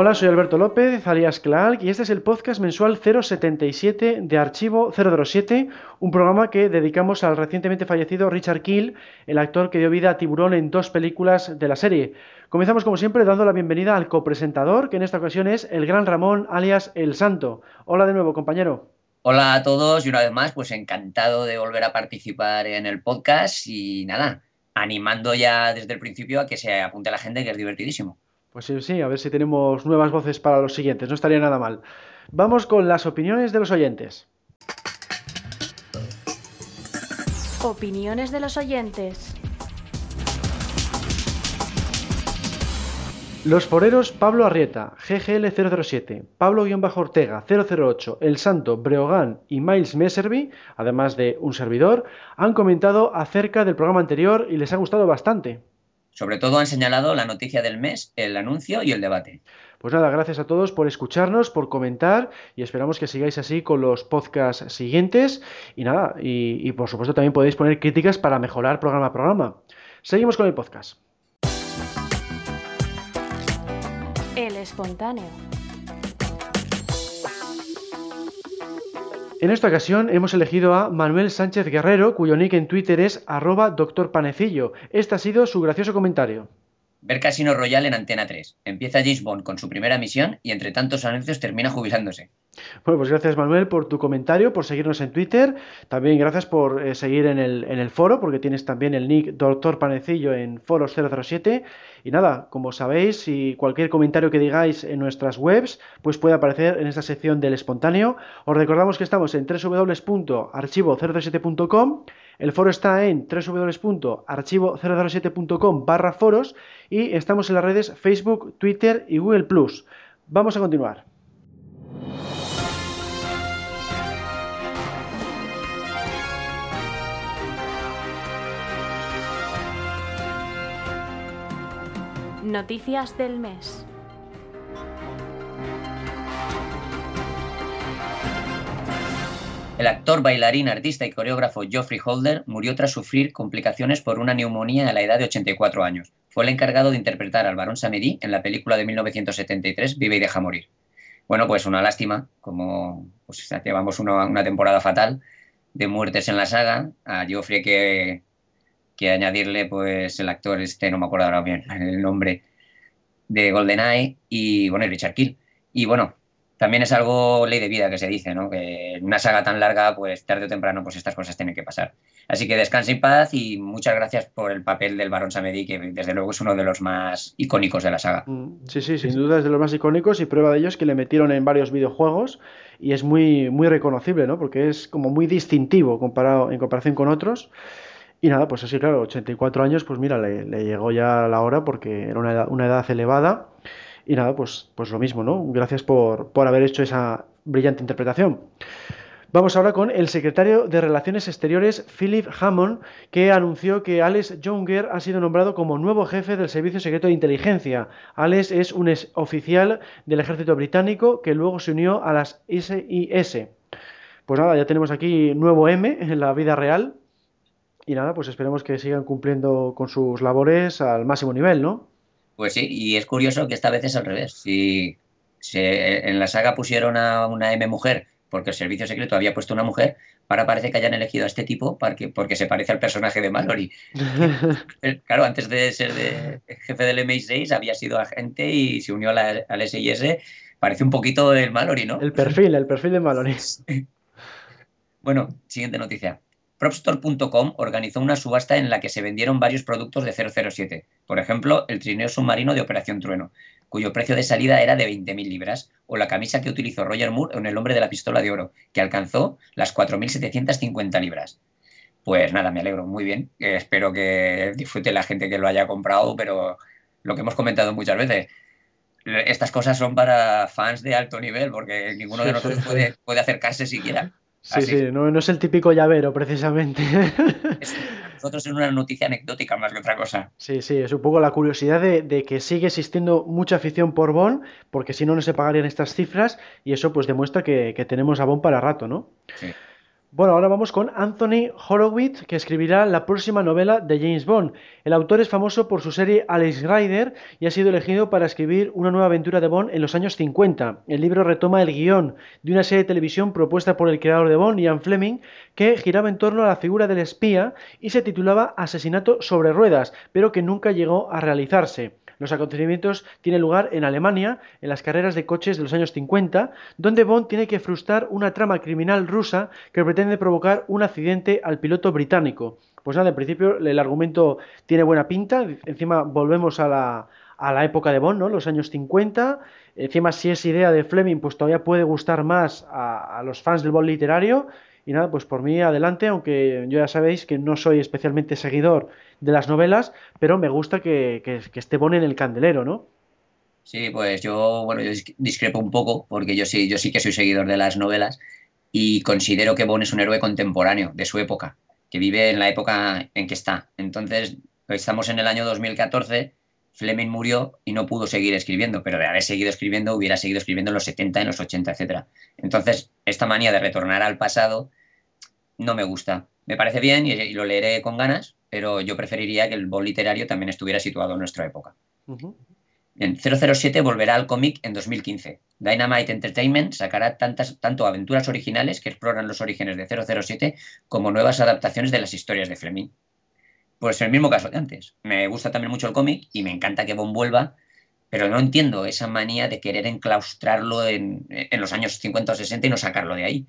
Hola, soy Alberto López, alias Clark, y este es el podcast mensual 077 de Archivo 007, un programa que dedicamos al recientemente fallecido Richard Keel, el actor que dio vida a Tiburón en dos películas de la serie. Comenzamos como siempre dando la bienvenida al copresentador, que en esta ocasión es el gran Ramón, alias El Santo. Hola de nuevo, compañero. Hola a todos y una vez más, pues encantado de volver a participar en el podcast y nada, animando ya desde el principio a que se apunte la gente, que es divertidísimo. Pues sí, sí, a ver si tenemos nuevas voces para los siguientes, no estaría nada mal. Vamos con las opiniones de los oyentes. Opiniones de los oyentes. Los foreros Pablo Arrieta, GGL007, Pablo-Ortega 008, El Santo, Breogán y Miles Messervy, además de un servidor, han comentado acerca del programa anterior y les ha gustado bastante. Sobre todo han señalado la noticia del mes, el anuncio y el debate. Pues nada, gracias a todos por escucharnos, por comentar y esperamos que sigáis así con los podcasts siguientes. Y nada, y, y por supuesto también podéis poner críticas para mejorar programa a programa. Seguimos con el podcast. El espontáneo. En esta ocasión hemos elegido a Manuel Sánchez Guerrero, cuyo nick en Twitter es arroba doctor Panecillo. Este ha sido su gracioso comentario. Ver Casino Royale en Antena 3. Empieza James Bond con su primera misión y entre tantos anuncios termina jubilándose. Bueno, pues gracias Manuel por tu comentario, por seguirnos en Twitter. También gracias por eh, seguir en el, en el, foro, porque tienes también el nick Doctor Panecillo en Foros 007. Y nada, como sabéis, si cualquier comentario que digáis en nuestras webs, pues puede aparecer en esta sección del espontáneo. Os recordamos que estamos en www.archivo007.com. El foro está en www.archivo007.com barra foros y estamos en las redes Facebook, Twitter y Google ⁇ Vamos a continuar. Noticias del mes. El actor, bailarín, artista y coreógrafo Geoffrey Holder murió tras sufrir complicaciones por una neumonía a la edad de 84 años. Fue el encargado de interpretar al barón Samedi en la película de 1973 Vive y deja morir. Bueno, pues una lástima, como pues, llevamos una, una temporada fatal de muertes en la saga. A Geoffrey que, que añadirle pues el actor este, no me acuerdo ahora bien el nombre, de GoldenEye y bueno, y Richard Kill. Y bueno, también es algo ley de vida que se dice, ¿no? Que en una saga tan larga, pues tarde o temprano, pues estas cosas tienen que pasar. Así que descanse en paz y muchas gracias por el papel del Barón Samedi, que desde luego es uno de los más icónicos de la saga. Sí, sí, sin duda es de los más icónicos y prueba de ello es que le metieron en varios videojuegos y es muy, muy reconocible, ¿no? Porque es como muy distintivo comparado, en comparación con otros. Y nada, pues así, claro, 84 años, pues mira, le, le llegó ya la hora porque era una edad, una edad elevada. Y nada, pues, pues lo mismo, ¿no? Gracias por, por haber hecho esa brillante interpretación. Vamos ahora con el secretario de Relaciones Exteriores, Philip Hammond, que anunció que Alex Younger ha sido nombrado como nuevo jefe del Servicio Secreto de Inteligencia. Alex es un ex oficial del ejército británico que luego se unió a las SIS. Pues nada, ya tenemos aquí nuevo M en la vida real. Y nada, pues esperemos que sigan cumpliendo con sus labores al máximo nivel, ¿no? Pues sí, y es curioso que esta vez es al revés. Si, se, en la saga pusieron a una M mujer porque el servicio secreto había puesto una mujer, ahora parece que hayan elegido a este tipo porque, porque se parece al personaje de Mallory. claro, antes de ser de, jefe del MI6 había sido agente y se unió a la, al SIS. Parece un poquito el Mallory, ¿no? El perfil, el perfil de Mallory. bueno, siguiente noticia. Propstore.com organizó una subasta en la que se vendieron varios productos de 007. Por ejemplo, el trineo submarino de Operación Trueno, cuyo precio de salida era de 20.000 libras, o la camisa que utilizó Roger Moore en El hombre de la pistola de oro, que alcanzó las 4.750 libras. Pues nada, me alegro, muy bien. Eh, espero que disfrute la gente que lo haya comprado, pero lo que hemos comentado muchas veces, estas cosas son para fans de alto nivel, porque ninguno de nosotros puede, puede acercarse siquiera. Sí, sí, no, no, es el típico llavero, precisamente. nosotros es una noticia anecdótica más que otra cosa. Sí, sí, es un poco la curiosidad de, que sigue existiendo mucha afición por Bond, porque si no, no se pagarían estas cifras, y eso pues demuestra que, que tenemos a Bond para rato, ¿no? Sí. Bueno, ahora vamos con Anthony Horowitz, que escribirá la próxima novela de James Bond. El autor es famoso por su serie Alex Rider y ha sido elegido para escribir una nueva aventura de Bond en los años 50. El libro retoma el guion de una serie de televisión propuesta por el creador de Bond, Ian Fleming, que giraba en torno a la figura del espía y se titulaba Asesinato sobre ruedas, pero que nunca llegó a realizarse. Los acontecimientos tienen lugar en Alemania, en las carreras de coches de los años 50, donde Bond tiene que frustrar una trama criminal rusa que pretende provocar un accidente al piloto británico. Pues nada, en principio el argumento tiene buena pinta, encima volvemos a la, a la época de Bond, ¿no? Los años 50. Encima, si es idea de Fleming, pues todavía puede gustar más a, a los fans del Bond literario. Y nada, pues por mí adelante, aunque yo ya sabéis que no soy especialmente seguidor de las novelas, pero me gusta que, que, esté Bon en el candelero, ¿no? Sí, pues yo, bueno, yo discrepo un poco, porque yo sí, yo sí que soy seguidor de las novelas y considero que Bon es un héroe contemporáneo de su época, que vive en la época en que está. Entonces, estamos en el año 2014, Fleming murió y no pudo seguir escribiendo, pero de haber seguido escribiendo hubiera seguido escribiendo en los 70, en los 80, etc. Entonces, esta manía de retornar al pasado no me gusta. Me parece bien y, lo leeré con ganas, pero yo preferiría que el bol literario también estuviera situado en nuestra época. En 007 volverá al cómic en 2015. Dynamite Entertainment sacará tantas, tanto aventuras originales que exploran los orígenes de 007 como nuevas adaptaciones de las historias de Fleming. Pues en el mismo caso de antes. Me gusta también mucho el cómic y me encanta que Bond vuelva, pero no entiendo esa manía de querer enclaustrarlo en, en los años 50 o 60 y no sacarlo de ahí.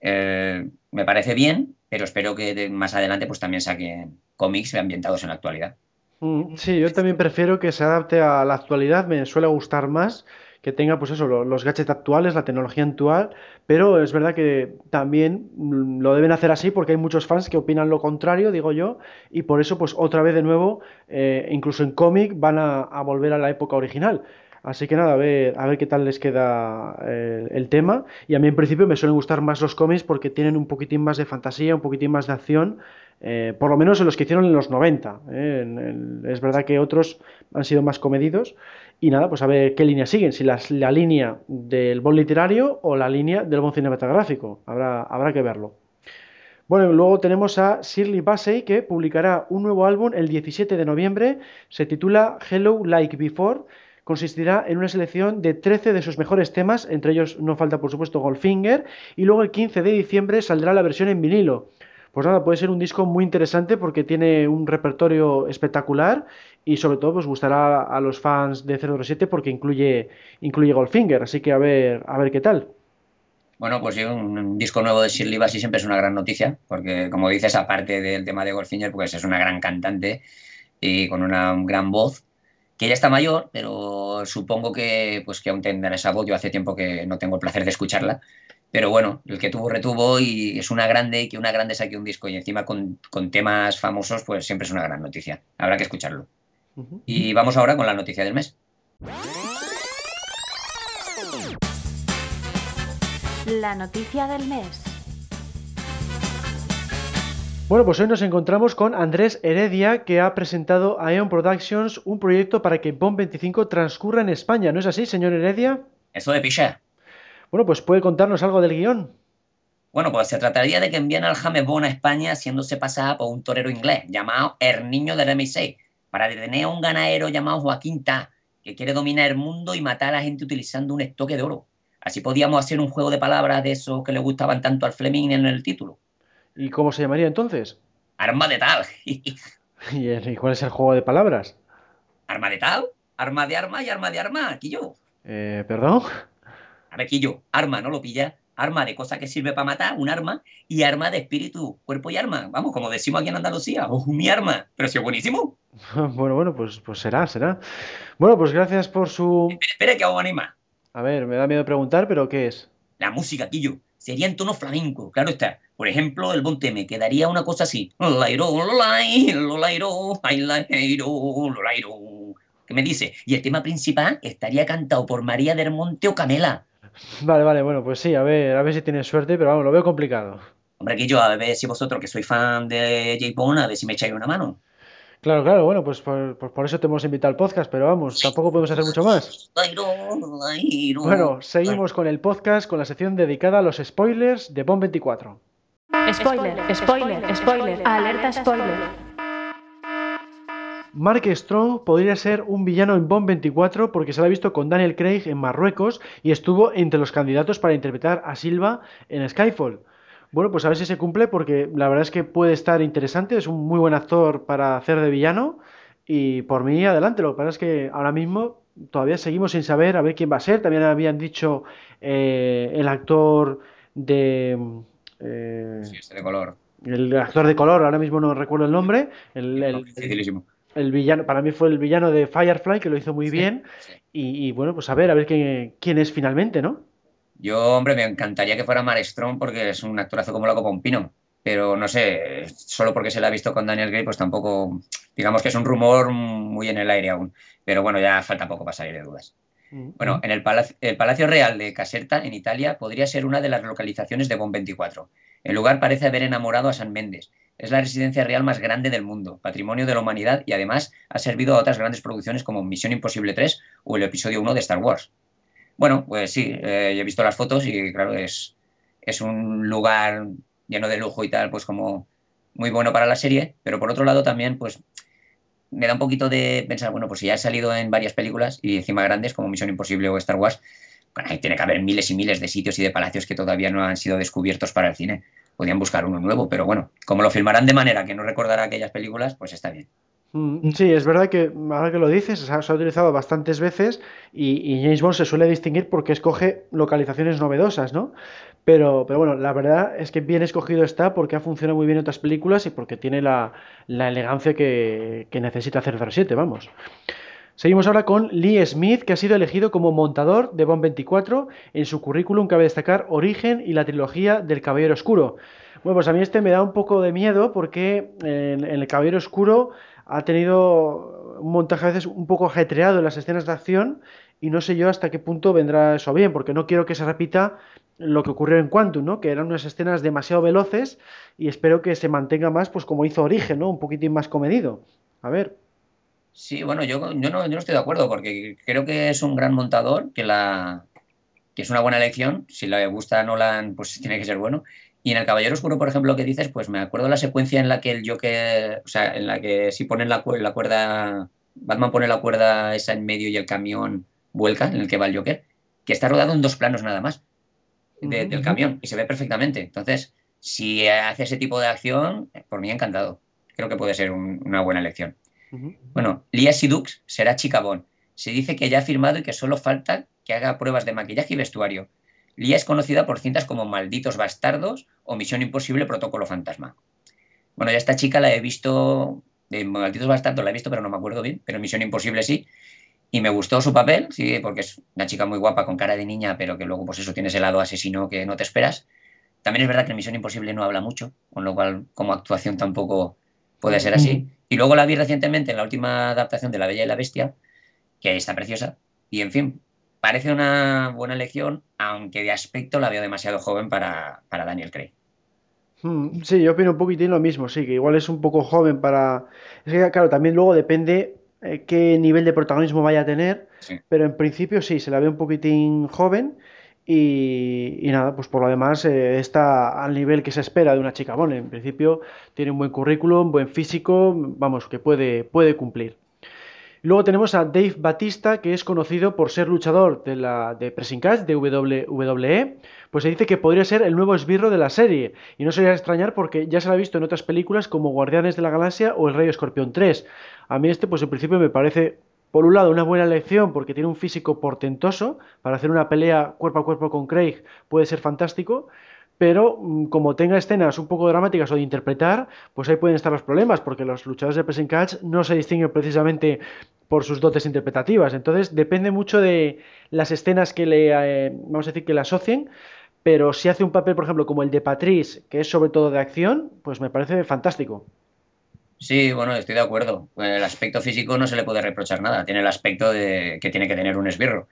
Eh, me parece bien, pero espero que más adelante pues también saquen cómics ambientados en la actualidad. Mm, sí, yo también prefiero que se adapte a la actualidad, me suele gustar más que tenga pues eso, los gadgets actuales, la tecnología actual, pero es verdad que también mm, lo deben hacer así porque hay muchos fans que opinan lo contrario, digo yo, y por eso pues otra vez de nuevo, eh, incluso en cómic van a volver a la época original. Así que nada, a ver, a ver qué tal les queda eh, el tema. Y a mí en principio me suelen gustar más los cómics porque tienen un poquitín más de fantasía, un poquitín más de acción, eh, por lo menos en los que hicieron en los 90. ¿eh? es verdad que otros han sido más comedidos. Y nada, pues a ver qué línea siguen, si la línea del bol literario o la línea del bol cinematográfico. Habrá, habrá que verlo. Bueno, luego tenemos a Shirley Bassey que publicará un nuevo álbum el 17 de noviembre. Se titula Hello Like Before consistirá en una selección de 13 de sus mejores temas, entre ellos no falta por supuesto Goldfinger, y luego el 15 de diciembre saldrá la versión en vinilo. Pues nada, puede ser un disco muy interesante porque tiene un repertorio espectacular y sobre todo pues gustará a los fans de 007 porque incluye, incluye Goldfinger, así que a ver, a ver qué tal. Bueno, pues sí, un, disco nuevo de Shirley Bassey siempre es una gran noticia, porque como dices, aparte del tema de Goldfinger, pues es una gran cantante y con una gran voz que ya está mayor, pero supongo que, pues, que aún tendrá esa voz. Yo hace tiempo que no tengo el placer de escucharla. Pero bueno, el que tuvo, retuvo y es una grande, y que una grande saque un disco y encima con, temas famosos, pues siempre es una gran noticia. Habrá que escucharlo. Y vamos ahora con la noticia del mes. La noticia del mes. Bueno, pues hoy nos encontramos con Andrés Heredia, que ha presentado a Eon Productions un proyecto para que Bond 25 transcurra en España. ¿No es así, señor Heredia? Eso de picha. Bueno, pues puede contarnos algo del guion. Bueno, pues se trataría de que envíen al James Bond a España haciéndose pasar por un torero inglés llamado El Niño del M6 para detener a un ganadero llamado Joaquín Ta, que quiere dominar el mundo y matar a la gente utilizando un estoque de oro. Así podíamos hacer un juego de palabras de esos que le gustaban tanto al Fleming en el título. ¿Y cómo se llamaría entonces? Arma de tal. ¿Y cuál es el juego de palabras? Arma de tal, arma de arma y arma de arma, aquí yo. Eh, ¿Perdón? A ver, yo, arma, ¿no lo pilla? Arma de cosa que sirve para matar, un arma, y arma de espíritu, cuerpo y arma. Vamos, como decimos aquí en Andalucía, oh, mi arma. Pero si es buenísimo. bueno, bueno, pues, pues será, será. Bueno, pues gracias por su. Espera, espera que hago anima. A ver, me da miedo preguntar, pero ¿qué es? La música, Quillo. Sería en tono flamenco, claro está. Por ejemplo, el Bonteme quedaría una cosa así. ¿Qué me dice? Y el tema principal estaría cantado por María del Monte o Camela. Vale, vale, bueno, pues sí, a ver, a ver si tienes suerte, pero vamos, lo veo complicado. Hombre, que yo, a ver si vosotros que sois fan de J. Bond, a ver si me echáis una mano. Claro, claro, bueno, pues por, pues por eso te hemos invitado al podcast, pero vamos, tampoco podemos hacer mucho más. Bueno, seguimos con el podcast, con la sección dedicada a los spoilers de Bond 24. Spoiler, spoiler, spoiler, alerta spoiler. Mark Strong podría ser un villano en Bond 24 porque se lo ha visto con Daniel Craig en Marruecos y estuvo entre los candidatos para interpretar a Silva en Skyfall. Bueno, pues a ver si se cumple porque la verdad es que puede estar interesante, es un muy buen actor para hacer de villano y por mí adelante, lo que pasa es que ahora mismo todavía seguimos sin saber a ver quién va a ser, también habían dicho eh, el actor de... Eh, sí, de color. El actor de color, ahora mismo no recuerdo el nombre. El, el, el villano, para mí fue el villano de Firefly, que lo hizo muy bien. Y, bueno, pues a ver, a ver quién, es finalmente, ¿no? Yo, hombre, me encantaría que fuera Mark Strong porque es un actorazo como loco un pino. Pero no sé, solo porque se la ha visto con Daniel Gray, pues tampoco, digamos que es un rumor muy en el aire aún. Pero bueno, ya falta poco para salir de dudas. Bueno, en el Palacio, el Palacio Real de Caserta, en Italia, podría ser una de las localizaciones de Bond 24. El lugar parece haber enamorado a San Méndez es la residencia real más grande del mundo, patrimonio de la humanidad y además ha servido a otras grandes producciones como Misión Imposible 3 o el episodio 1 de Star Wars. Bueno, pues sí, eh, he visto las fotos y claro, es, es un lugar lleno de lujo y tal, pues como muy bueno para la serie, pero por otro lado también, pues me da un poquito de pensar, bueno, pues si ya ha salido en varias películas y encima grandes como Misión Imposible o Star Wars, ahí tiene que haber miles y miles de sitios y de palacios que todavía no han sido descubiertos para el cine podían buscar uno nuevo, pero bueno, como lo filmarán de manera que no recordará aquellas películas, pues está bien. Mm, sí, es verdad que ahora que lo dices, se ha, utilizado bastantes veces y, James Bond se suele distinguir porque escoge localizaciones novedosas, ¿no? Pero, pero bueno, la verdad es que bien escogido está porque ha funcionado muy bien en otras películas y porque tiene la, elegancia que, que necesita hacer 07, vamos. Seguimos ahora con Lee Smith, que ha sido elegido como montador de Bond 24. En su currículum cabe destacar Origen y la trilogía del Caballero Oscuro. Bueno, pues a mí este me da un poco de miedo porque en, El Caballero Oscuro ha tenido un montaje a veces un poco ajetreado en las escenas de acción y no sé yo hasta qué punto vendrá eso bien, porque no quiero que se repita lo que ocurrió en Quantum, ¿no? Que eran unas escenas demasiado veloces y espero que se mantenga más, pues como hizo Origen, ¿no? Un poquitín más comedido. A ver. Sí, bueno, yo, yo, no, estoy de acuerdo porque creo que es un gran montador, que, la, que es una buena elección. Si le gusta a Nolan, pues tiene que ser bueno. Y en El Caballero Oscuro, por ejemplo, lo que dices, pues me acuerdo la secuencia en la que el Joker, o sea, en la que si ponen la, la cuerda, Batman pone la cuerda esa en medio y el camión vuelca, en el que va el Joker, que está rodado en dos planos nada más del camión y se ve perfectamente. Entonces, si hace ese tipo de acción, por mí encantado. Creo que puede ser una buena elección. Bueno, Lia Sidux será chica Bond. Se dice que ya ha firmado y que solo falta que haga pruebas de maquillaje y vestuario. Lia es conocida por cintas como Malditos Bastardos o Misión Imposible Protocolo Fantasma. Bueno, ya esta chica la he visto, de Malditos Bastardos la he visto, pero no me acuerdo bien, pero Misión Imposible sí. Y me gustó su papel, sí, porque es una chica muy guapa con cara de niña, pero que luego, pues eso, tiene ese lado asesino que no te esperas. También es verdad que en Misión Imposible no habla mucho, con lo cual, como actuación tampoco puede ser así. Y luego la vi recientemente en la última adaptación de La Bella y la Bestia, que está preciosa. Y en fin, parece una buena elección, aunque de aspecto la veo demasiado joven para, Daniel Craig. Hmm, sí, yo opino un poquitín lo mismo, sí, que igual es un poco joven para... Es que, claro, también luego depende eh, qué nivel de protagonismo vaya a tener, pero en principio sí, se la ve un poquitín joven y, nada, pues por lo demás eh, está al nivel que se espera de una chica. En principio tiene un buen currículum, buen físico, vamos, que puede, puede cumplir. Luego tenemos a Dave Batista, que es conocido por ser luchador de, la, de Pressing Catch, de WWE. Pues se dice que podría ser el nuevo esbirro de la serie. Y no sería extrañar porque ya se lo ha visto en otras películas como Guardianes de la Galaxia o El Rey Escorpión 3. A mí este, pues en principio me parece por un lado, una buena elección porque tiene un físico portentoso. Para hacer una pelea cuerpo a cuerpo con Craig puede ser fantástico. Pero mm, como tenga escenas un poco dramáticas o de interpretar, pues ahí pueden estar los problemas, porque los luchadores de pressing catch no se distinguen precisamente por sus dotes interpretativas. Entonces depende mucho de las escenas que le, eh, vamos a decir, que le asocien. Pero si hace un papel, por ejemplo, como el de Patrice, que es sobre todo de acción, pues me parece fantástico. Sí, bueno, estoy de acuerdo. El aspecto físico no se le puede reprochar nada. Tiene el aspecto de que tiene que tener un esbirro.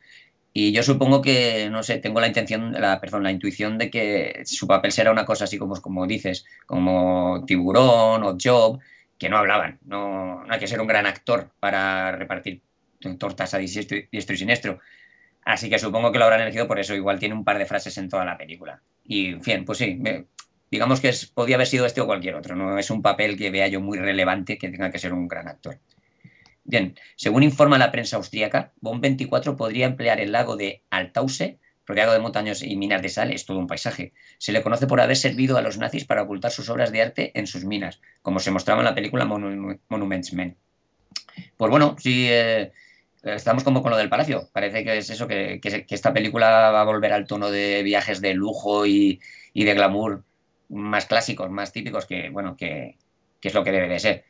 Y yo supongo que, no sé, tengo la intención, la, perdón, la intuición de que su papel será una cosa así como, como dices, como Tiburón o Job, que no hablaban. No, hay que ser un gran actor para repartir tortas a diestro y siniestro. Así que supongo que lo habrán elegido por eso. Igual tiene un par de frases en toda la película. Y, en fin, pues sí, digamos que es, podía haber sido este o cualquier otro. No es un papel que vea yo muy relevante que tenga que ser un gran actor. Bien, según informa la prensa austríaca, Bon 24 podría emplear el lago de Altause, rodeado de montañas y minas de sal, es todo un paisaje. Se le conoce por haber servido a los nazis para ocultar sus obras de arte en sus minas, como se mostraba en la película Monuments Men. Pues bueno, sí, eh, estamos como con lo del palacio. Parece que es eso, que, esta película va a volver al tono de viajes de lujo y, de glamour más clásicos, más típicos, que bueno, que, es lo que debe de ser.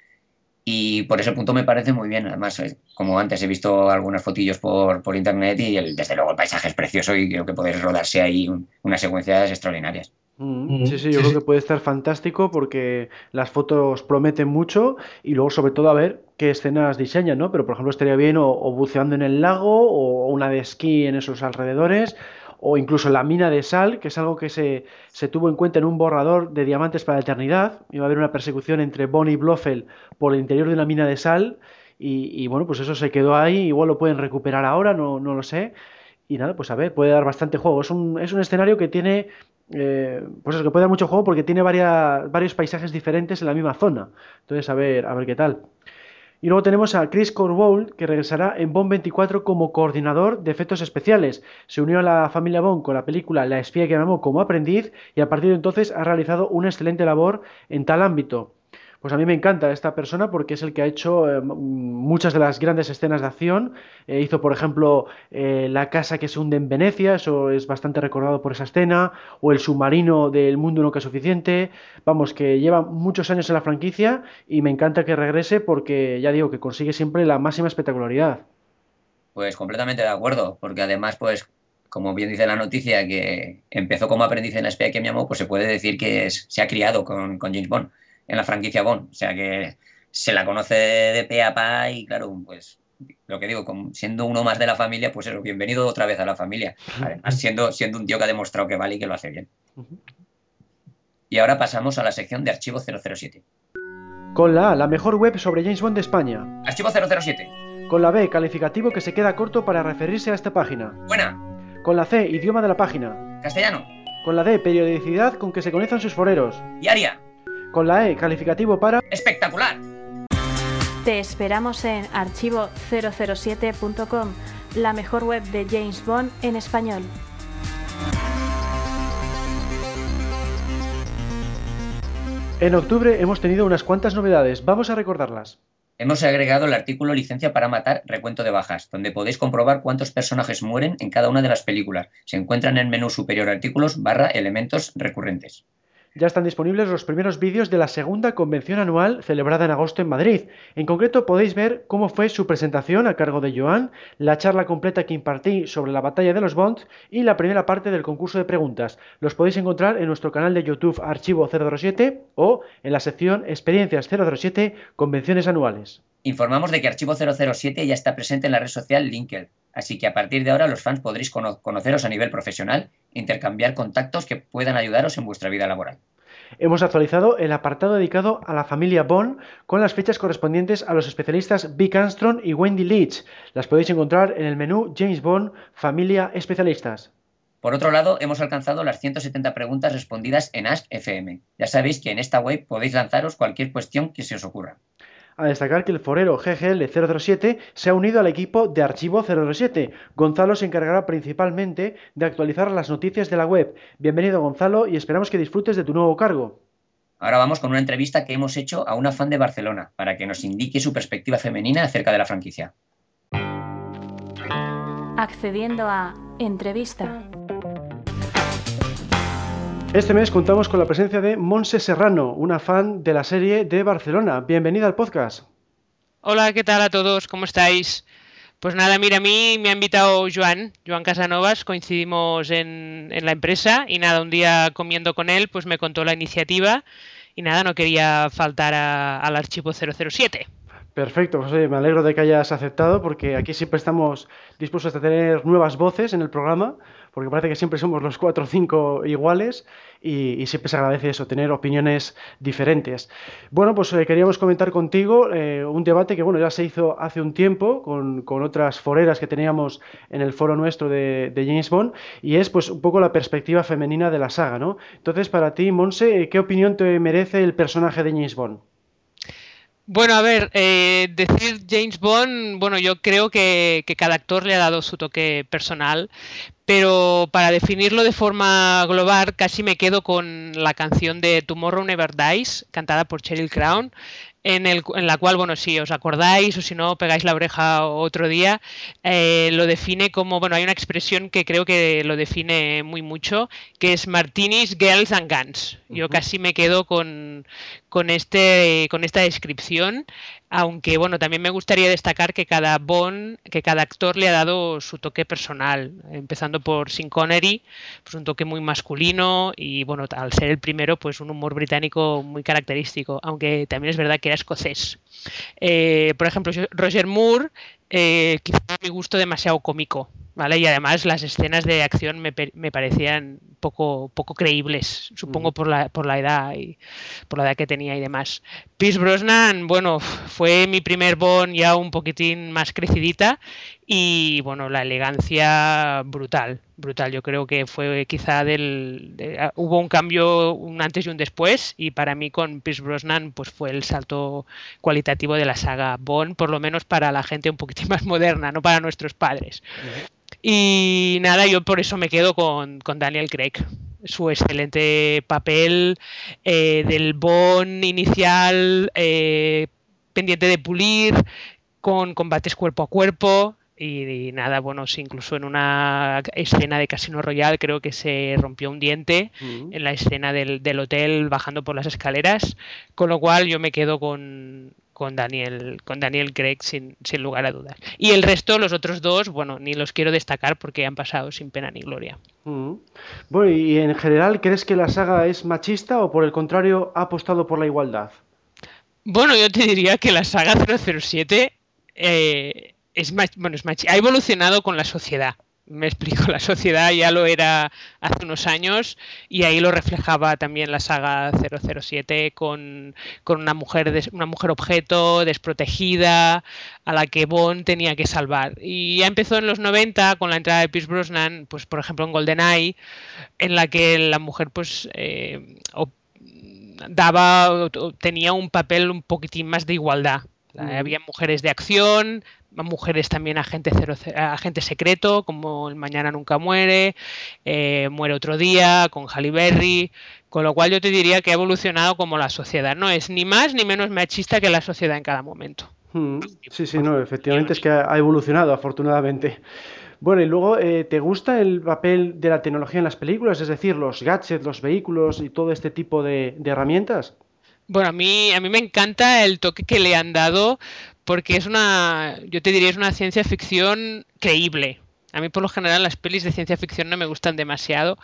Y por ese punto me parece muy bien. Además, eh, como antes he visto algunas fotillos por, internet y desde luego el paisaje es precioso y creo que podéis rodarse ahí unas secuencias extraordinarias. Mm, sí, sí, yo creo que puede estar fantástico porque las fotos prometen mucho y luego sobre todo a ver qué escenas diseñan, ¿no? Pero por ejemplo estaría bien o, buceando en el lago o una de esquí en esos alrededores o incluso la mina de sal, que es algo que se, se, tuvo en cuenta en un borrador de Diamantes para la Eternidad. Iba a haber una persecución entre Bonnie y Blofeld por el interior de una mina de sal y, bueno, pues eso se quedó ahí, igual lo pueden recuperar ahora, no, no lo sé. Y nada, pues a ver, puede dar bastante juego. Es un, es un escenario que tiene eh, pues es que puede dar mucho juego porque tiene varios paisajes diferentes en la misma zona. Entonces, a ver, a ver qué tal. Y luego tenemos a Chris Corbould, que regresará en Bond 24 como coordinador de efectos especiales. Se unió a la familia Bond con la película La espía que amó como aprendiz y a partir de entonces ha realizado una excelente labor en tal ámbito. Pues a mí me encanta esta persona porque es el que ha hecho eh, muchas de las grandes escenas de acción. Eh, hizo, por ejemplo, eh, La casa que se hunde en Venecia, eso es bastante recordado por esa escena, o El submarino del mundo nunca suficiente. Vamos, que lleva muchos años en la franquicia y me encanta que regrese porque ya digo que consigue siempre la máxima espectacularidad. Pues completamente de acuerdo, porque además, pues como bien dice la noticia, que empezó como aprendiz en la espía que me amó, pues se puede decir que se ha criado con James Bond en la franquicia Bond. O sea que se la conoce de pe a pa y claro, pues lo que digo, siendo uno más de la familia, pues eso, bienvenido otra vez a la familia. Además, siendo, siendo un tío que ha demostrado que vale y que lo hace bien. Y ahora pasamos a la sección de Archivo 007. Con la A, la mejor web sobre James Bond de España. Archivo 007. Con la B, calificativo que se queda corto para referirse a esta página. Buena. Con la C, idioma de la página. Castellano. Con la D, periodicidad con que se conectan sus foreros. Diaria. Con la E, calificativo para... ¡Espectacular! Te esperamos en archivo007.com, la mejor web de James Bond en español. En octubre hemos tenido unas cuantas novedades, vamos a recordarlas. Hemos agregado el artículo Licencia para matar, recuento de bajas, donde podéis comprobar cuántos personajes mueren en cada una de las películas. Se encuentra en el menú superior artículos barra elementos recurrentes ya están disponibles los primeros vídeos de la segunda convención anual celebrada en agosto en Madrid. En concreto podéis ver cómo fue su presentación a cargo de Joan, la charla completa que impartí sobre la batalla de los Bonds y la primera parte del concurso de preguntas. Los podéis encontrar en nuestro canal de YouTube Archivo 007 o en la sección Experiencias 007 Convenciones Anuales. Informamos de que Archivo 007 ya está presente en la red social LinkedIn, así que a partir de ahora los fans podréis conoceros a nivel profesional e intercambiar contactos que puedan ayudaros en vuestra vida laboral. Hemos actualizado el apartado dedicado a la familia Bond con las fechas correspondientes a los especialistas Vic Armstrong y Wendy Leach. Las podéis encontrar en el menú James Bond Familia Especialistas. Por otro lado, hemos alcanzado las 170 preguntas respondidas en Ask FM. Ya sabéis que en esta web podéis lanzaros cualquier cuestión que se os ocurra a destacar que el forero GGL 007 se ha unido al equipo de Archivo 007. Gonzalo se encargará principalmente de actualizar las noticias de la web. Bienvenido Gonzalo y esperamos que disfrutes de tu nuevo cargo. Ahora vamos con una entrevista que hemos hecho a una fan de Barcelona para que nos indique su perspectiva femenina acerca de la franquicia. Accediendo a entrevista. Este mes contamos con la presencia de Monse Serrano, una fan de la serie de Barcelona. Bienvenida al podcast. Hola, ¿qué tal a todos? ¿Cómo estáis? Pues nada, mira, a mí me ha invitado Joan, Joan Casanovas, coincidimos en, la empresa y nada, un día comiendo con él, pues me contó la iniciativa y nada, no quería faltar al archivo 007. Perfecto, pues me alegro de que hayas aceptado porque aquí siempre estamos dispuestos a tener nuevas voces en el programa, porque parece que siempre somos los cuatro o cinco iguales y, siempre se agradece eso, tener opiniones diferentes. Bueno, pues eh, queríamos comentar contigo eh, un debate que bueno ya se hizo hace un tiempo con, otras foreras que teníamos en el foro nuestro de, James Bond y es pues un poco la perspectiva femenina de la saga, ¿no? Entonces, para ti, Monse, ¿qué opinión te merece el personaje de James Bond? Bueno, a ver, eh, decir James Bond, bueno, yo creo que, cada actor le ha dado su toque personal, pero para definirlo de forma global casi me quedo con la canción de Tomorrow Never Dies, cantada por Cheryl Crown, en, el, en, la cual, bueno, si os acordáis o si no pegáis la oreja otro día, eh, lo define como, bueno, hay una expresión que creo que lo define muy mucho, que es Martinis, Girls and Guns. Yo casi me quedo con, con, este, con esta descripción aunque bueno, también me gustaría destacar que cada Bond, que cada actor le ha dado su toque personal, empezando por Sin Connery, pues un toque muy masculino y bueno, al ser el primero, pues un humor británico muy característico, aunque también es verdad que era escocés. Eh, por ejemplo, Roger Moore, eh, quizá a mi gusto demasiado cómico, ¿vale? Y además las escenas de acción me, me parecían poco, poco creíbles, supongo por la, por la edad y por la edad que tenía y demás. Pierce Brosnan, bueno, fue mi primer Bond ya un poquitín más crecidita y bueno, la elegancia brutal, brutal. Yo creo que fue quizá del... Ah, hubo un cambio, un antes y un después y para mí con Pierce Brosnan pues fue el salto cualitativo de la saga Bond, por lo menos para la gente un poquitín más moderna, no para nuestros padres. Y nada, yo por eso me quedo con, Daniel Craig. Su excelente papel eh, del Bond inicial, eh, pendiente de pulir, con combates cuerpo a cuerpo. Y, nada, bueno, incluso en una escena de Casino Royale creo que se rompió un diente en la escena del, del hotel bajando por las escaleras, con lo cual yo me quedo con, con Daniel, con Daniel Craig sin, sin, lugar a dudas. Y el resto, los otros dos, bueno, ni los quiero destacar porque han pasado sin pena ni gloria. Mm. Bueno, y en general, ¿crees que la saga es machista o por el contrario ha apostado por la igualdad? Bueno, yo te diría que la saga 007 eh, es, bueno, es ha evolucionado con la sociedad me explico, la sociedad ya lo era hace unos años y ahí lo reflejaba también la saga 007 con, con una, mujer una mujer objeto desprotegida a la que Bond tenía que salvar. Y ya empezó en los 90 con la entrada de Pierce Brosnan, pues por ejemplo en GoldenEye, en la que la mujer pues eh, daba tenía un papel un poquitín más de igualdad. Había mujeres de acción, mujeres también agente, cero, agente secreto, como El Mañana Nunca Muere, eh, Muere Otro Día, con Halle Berry, con lo cual yo te diría que ha evolucionado como la sociedad, no es ni más ni menos machista que la sociedad en cada momento. Hmm. Sí, sí, no, efectivamente es que ha evolucionado, afortunadamente. Bueno, y luego, eh, ¿te gusta el papel de la tecnología en las películas? Es decir, los gadgets, los vehículos y todo este tipo de, de herramientas. Bueno, a mí, a mí me encanta el toque que le han dado porque es una, yo te diría, es una ciencia ficción creíble. A mí por lo general las pelis de ciencia ficción no me gustan demasiado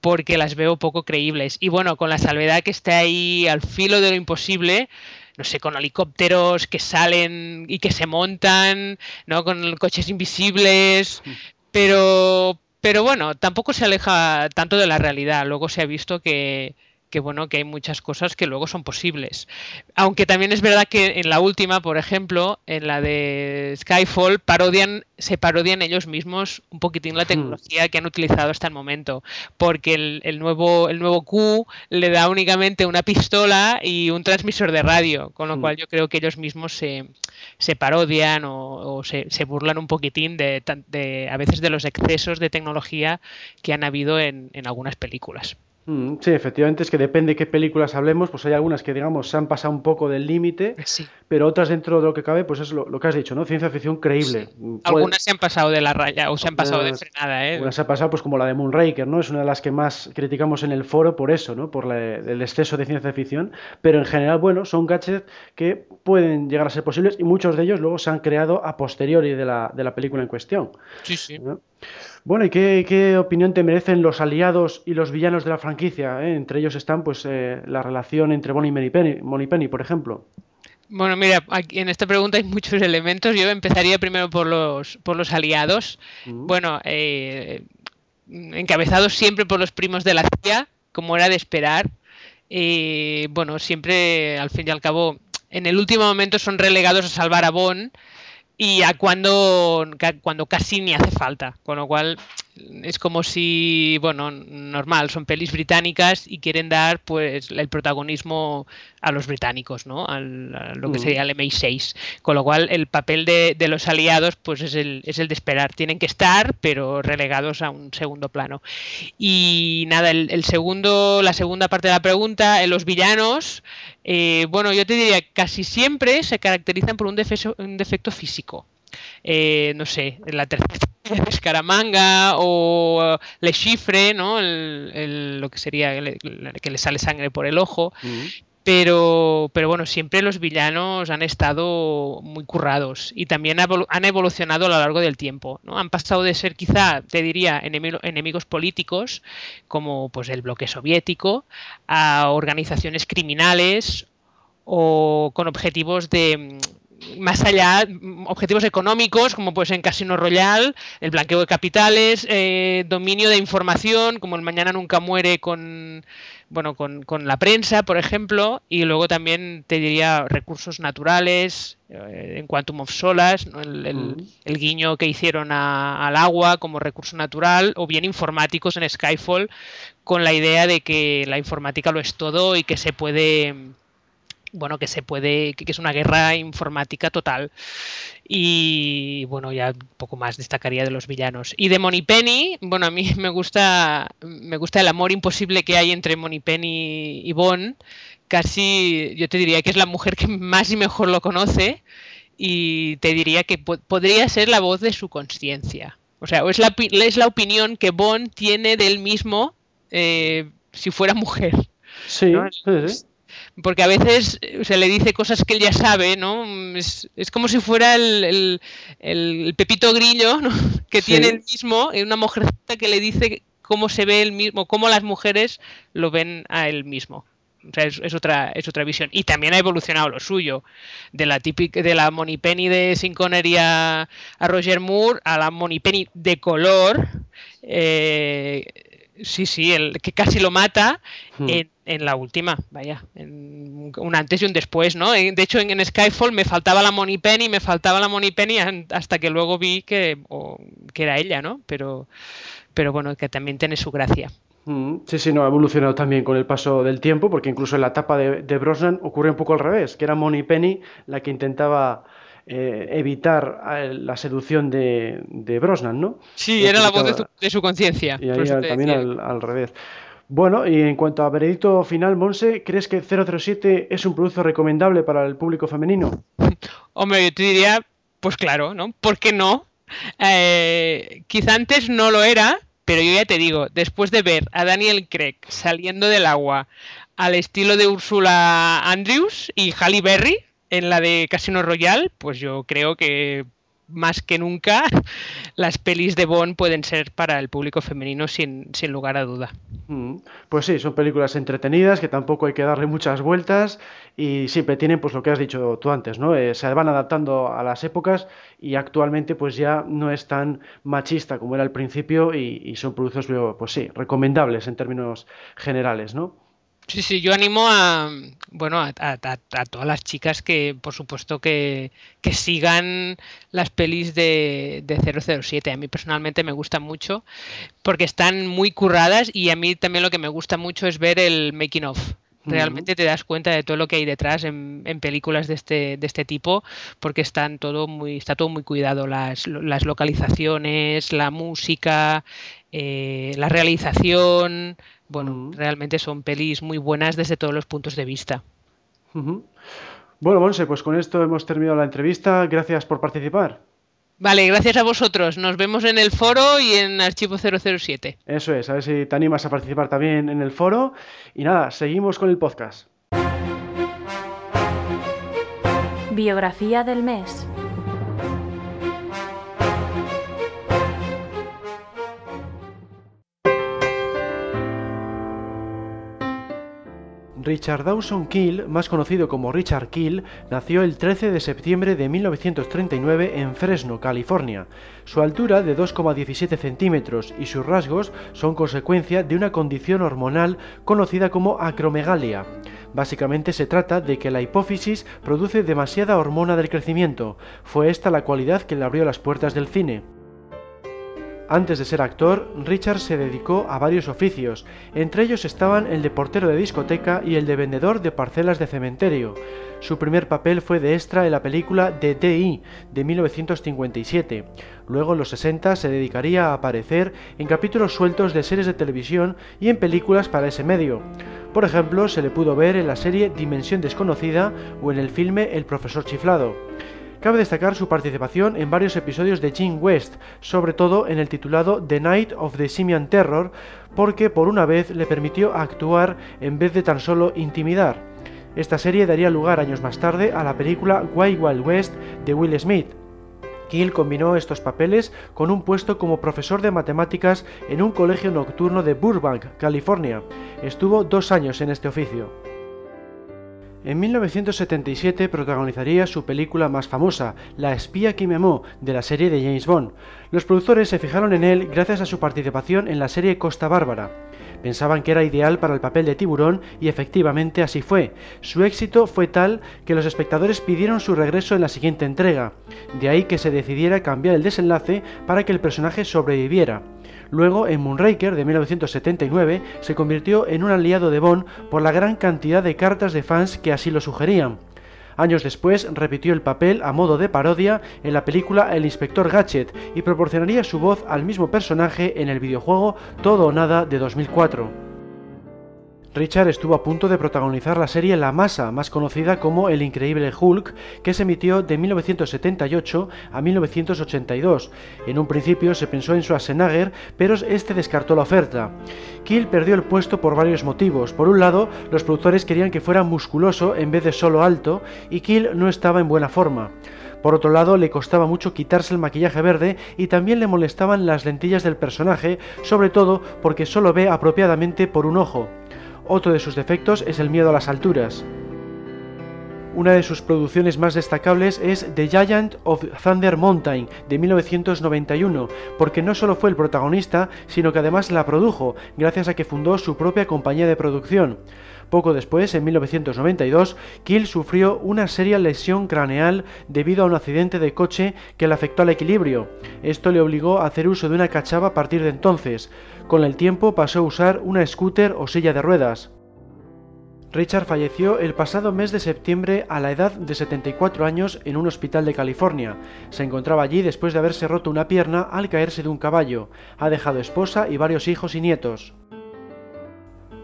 porque las veo poco creíbles. Y bueno, con la salvedad que está ahí al filo de lo imposible, no sé, con helicópteros que salen y que se montan, ¿no? Con coches invisibles, pero pero bueno, tampoco se aleja tanto de la realidad. Luego se ha visto que, que bueno, que hay muchas cosas que luego son posibles. Aunque también es verdad que en la última, por ejemplo, en la de Skyfall, parodian, se parodian ellos mismos un poquitín la tecnología que han utilizado hasta el momento. Porque el, nuevo, el nuevo Q le da únicamente una pistola y un transmisor de radio. Con lo hmm. cual yo creo que ellos mismos se, se parodian o, se, se, burlan un poquitín de, de, a veces de los excesos de tecnología que han habido en, en algunas películas. Mm, sí, efectivamente es que depende de qué películas hablemos, pues hay algunas que digamos se han pasado un poco del límite, pero otras dentro de lo que cabe, pues es lo, que has dicho, ¿no? Ciencia ficción creíble. Mm, algunas se han pasado de la raya o se han pasado de frenada, ¿eh? Algunas se han pasado pues como la de Moonraker, ¿no? Es una de las que más criticamos en el foro por eso, ¿no? Por el exceso de ciencia ficción, pero en general, bueno, son gadgets que pueden llegar a ser posibles y muchos de ellos luego se han creado a posteriori de la, de la película en cuestión. Sí, sí. Bueno, ¿y qué, opinión te merecen los aliados y los villanos de la franquicia? Eh? Entre ellos están pues eh, la relación entre Bonnie y Penny, Penny, por ejemplo. Bueno, mira, en esta pregunta hay muchos elementos. Yo empezaría primero por los, por los aliados. Bueno, eh, encabezados siempre por los primos de la CIA, como era de esperar. Bueno, siempre, al fin y al cabo, en el último momento son relegados a salvar a Bond y a cuando, cuando casi ni hace falta. Con lo cual es como si, bueno, normal, son pelis británicas y quieren dar pues el protagonismo a los británicos, ¿no? a lo que sería el MI6. Con lo cual el papel de, los aliados pues es el, es el de esperar. Tienen que estar, pero relegados a un segundo plano. Y nada, el, segundo, la segunda parte de la pregunta, eh, los villanos, eh, bueno, yo te diría, casi siempre se caracterizan por un defecto, un defecto físico. Eh, no sé, la tercera Escaramanga o Le Chifre, ¿no? lo que sería que le sale sangre por el ojo. Pero, pero bueno, siempre los villanos han estado muy currados y también han evolucionado a lo largo del tiempo. ¿no? Han pasado de ser quizá, te diría, enemigos políticos, como pues el bloque soviético, a organizaciones criminales o con objetivos de más allá, objetivos económicos, como pues en Casino Royal, el blanqueo de capitales, eh, dominio de información, como el Mañana Nunca Muere con, bueno, con, la prensa, por ejemplo, y luego también te diría recursos naturales, eh, en Quantum of Solas, el, guiño que hicieron al agua como recurso natural, o bien informáticos en Skyfall, con la idea de que la informática lo es todo y que se puede bueno, que se puede, que, es una guerra informática total. Y bueno, ya un poco más destacaría de los villanos. Y de Penny bueno, a mí me gusta, me gusta el amor imposible que hay entre Penny y Bond. Casi, yo te diría que es la mujer que más y mejor lo conoce. Y te diría que podría ser la voz de su conciencia. O sea, es la, es la opinión que Bond tiene de él mismo eh, si fuera mujer. Sí, sí porque a veces se le dice cosas que él ya sabe, ¿no? Es, como si fuera el, pepito grillo que tiene el mismo, una mujercita que le dice cómo se ve el mismo, cómo las mujeres lo ven a él mismo. O sea, es, otra, es otra visión. Y también ha evolucionado lo suyo. De la típica, de la Money Penny de Sin a, a Roger Moore a la Money Penny de color. Eh, Sí, sí, el que casi lo mata hmm. en, la última, vaya, en un antes y un después, ¿no? De hecho, en, Skyfall me faltaba la Money Penny, me faltaba la Money Penny hasta que luego vi que, que era ella, ¿no? Pero, pero bueno, que también tiene su gracia. Hmm. Sí, sí, no, ha evolucionado también con el paso del tiempo, porque incluso en la etapa de, de Brosnan ocurre un poco al revés, que era Money Penny la que intentaba eh, evitar eh, la seducción de, Brosnan, ¿no? Sí, era la voz de, su conciencia. Y ahí también al, revés. Bueno, y en cuanto a veredicto final, Monse, ¿crees que 007 es un producto recomendable para el público femenino? Hombre, yo te diría, pues claro, ¿no? ¿Por qué no? Eh, quizá antes no lo era, pero yo ya te digo, después de ver a Daniel Craig saliendo del agua al estilo de Ursula Andrews y Halle Berry, en la de Casino Royale, pues yo creo que más que nunca las pelis de Bond pueden ser para el público femenino sin, lugar a duda. Mm, pues sí, son películas entretenidas que tampoco hay que darle muchas vueltas y siempre tienen pues lo que has dicho tú antes, ¿no? Eh, se van adaptando a las épocas y actualmente pues ya no es tan machista como era al principio y, y son productos pues sí, recomendables en términos generales, ¿no? Sí, sí, yo animo a, bueno, a, todas las chicas que, por supuesto, que, sigan las pelis de, de 007. A mí personalmente me gustan mucho porque están muy curradas y a mí también lo que me gusta mucho es ver el making of. Realmente te das cuenta de todo lo que hay detrás en, películas de este, de este tipo, porque están todo muy, está todo muy cuidado. Las, las localizaciones, la música, eh, la realización, bueno, realmente son pelis muy buenas desde todos los puntos de vista. Bueno, Monse, pues con esto hemos terminado la entrevista. Gracias por participar. Vale, gracias a vosotros. Nos vemos en el foro y en Archivo 007. Eso es, a ver si te animas a participar también en el foro. Y nada, seguimos con el podcast. Biografía del mes. Richard Dawson Keel, más conocido como Richard Keel, nació el 13 de septiembre de 1939 en Fresno, California. Su altura de 2,17 centímetros y sus rasgos son consecuencia de una condición hormonal conocida como acromegalia. Básicamente se trata de que la hipófisis produce demasiada hormona del crecimiento. Fue esta la cualidad que le abrió las puertas del cine. Antes de ser actor, Richard se dedicó a varios oficios, entre ellos estaban el de portero de discoteca y el de vendedor de parcelas de cementerio. Su primer papel fue de extra en la película The D.I. de 1957. Luego en los 60 se dedicaría a aparecer en capítulos sueltos de series de televisión y en películas para ese medio. Por ejemplo, se le pudo ver en la serie Dimensión desconocida o en el filme El profesor chiflado. Cabe destacar su participación en varios episodios de Jim West, sobre todo en el titulado The Night of the Simian Terror, porque por una vez le permitió actuar en vez de tan solo intimidar. Esta serie daría lugar años más tarde a la película Wild Wild West de Will Smith. Kill combinó estos papeles con un puesto como profesor de matemáticas en un colegio nocturno de Burbank, California. Estuvo dos años en este oficio. En 1977 protagonizaría su película más famosa, La espía que me amó, de la serie de James Bond. Los productores se fijaron en él gracias a su participación en la serie Costa Bárbara. Pensaban que era ideal para el papel de tiburón y efectivamente así fue. Su éxito fue tal que los espectadores pidieron su regreso en la siguiente entrega. De ahí que se decidiera cambiar el desenlace para que el personaje sobreviviera. Luego, en Moonraker de 1979, se convirtió en un aliado de Bond por la gran cantidad de cartas de fans que así lo sugerían. Años después repitió el papel a modo de parodia en la película El Inspector Gadget y proporcionaría su voz al mismo personaje en el videojuego Todo o Nada de 2004. Richard estuvo a punto de protagonizar la serie La Masa, más conocida como El Increíble Hulk, que se emitió de 1978 a 1982. En un principio se pensó en Schwarzenegger, pero este descartó la oferta. Kill perdió el puesto por varios motivos. Por un lado, los productores querían que fuera musculoso en vez de solo alto, y Kill no estaba en buena forma. Por otro lado, le costaba mucho quitarse el maquillaje verde y también le molestaban las lentillas del personaje, sobre todo porque solo ve apropiadamente por un ojo. Otro de sus defectos es el miedo a las alturas. Una de sus producciones más destacables es The Giant of Thunder Mountain de 1991, porque no solo fue el protagonista, sino que además la produjo, gracias a que fundó su propia compañía de producción. Poco después, en 1992, Kill sufrió una seria lesión craneal debido a un accidente de coche que le afectó al equilibrio. Esto le obligó a hacer uso de una cachava a partir de entonces. Con el tiempo pasó a usar una scooter o silla de ruedas. Richard falleció el pasado mes de septiembre a la edad de 74 años en un hospital de California. Se encontraba allí después de haberse roto una pierna al caerse de un caballo. Ha dejado esposa y varios hijos y nietos.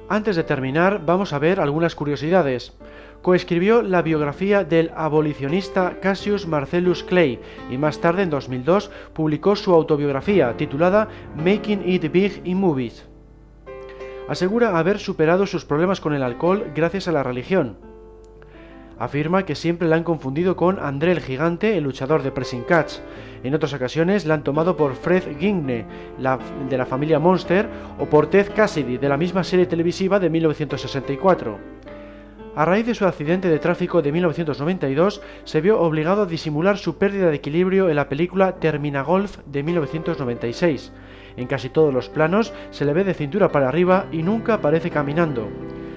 Antes de terminar, vamos a ver algunas curiosidades. Coescribió la biografía del abolicionista Cassius Marcellus Clay y más tarde, en 2002, publicó su autobiografía titulada Making It Big in Movies. Asegura haber superado sus problemas con el alcohol gracias a la religión. Afirma que siempre la han confundido con André el Gigante, el luchador de Pressing Catch. En otras ocasiones la han tomado por Fred Gigne, de la familia Monster, o por Ted Cassidy, de la misma serie televisiva de 1964. A raíz de su accidente de tráfico de 1992, se vio obligado a disimular su pérdida de equilibrio en la película Termina Golf de 1996. En casi todos los planos se le ve de cintura para arriba y nunca aparece caminando.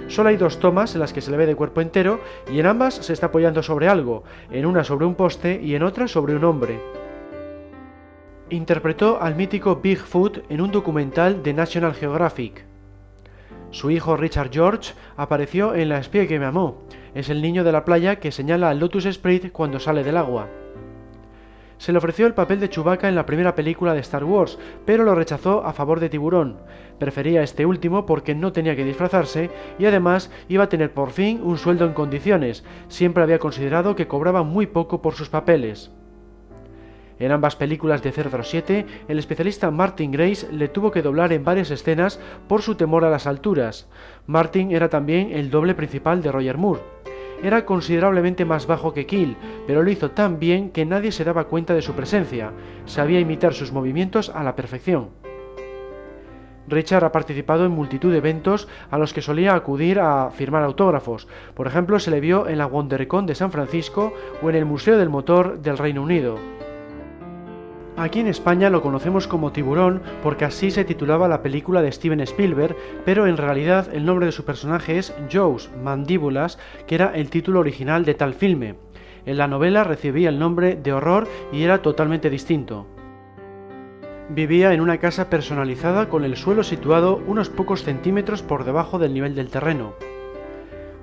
Solo hay dos tomas en las que se le ve de cuerpo entero y en ambas se está apoyando sobre algo, en una sobre un poste y en otra sobre un hombre. Interpretó al mítico Bigfoot en un documental de National Geographic. Su hijo Richard George apareció en La espía que me amó. Es el niño de la playa que señala al Lotus Esprit cuando sale del agua. Se le ofreció el papel de Chewbacca en la primera película de Star Wars, pero lo rechazó a favor de Tiburón. Prefería este último porque no tenía que disfrazarse y además iba a tener por fin un sueldo en condiciones. Siempre había considerado que cobraba muy poco por sus papeles. En ambas películas de 007, el especialista Martin Grace le tuvo que doblar en varias escenas por su temor a las alturas. Martin era también el doble principal de Roger Moore. Era considerablemente más bajo que Kill, pero lo hizo tan bien que nadie se daba cuenta de su presencia. Sabía imitar sus movimientos a la perfección. Richard ha participado en multitud de eventos a los que solía acudir a firmar autógrafos. Por ejemplo, se le vio en la WonderCon de San Francisco o en el Museo del Motor del Reino Unido. Aquí en España lo conocemos como Tiburón porque así se titulaba la película de Steven Spielberg, pero en realidad el nombre de su personaje es Jaws, Mandíbulas, que era el título original de tal filme. En la novela recibía el nombre de Horror y era totalmente distinto. Vivía en una casa personalizada con el suelo situado unos pocos centímetros por debajo del nivel del terreno.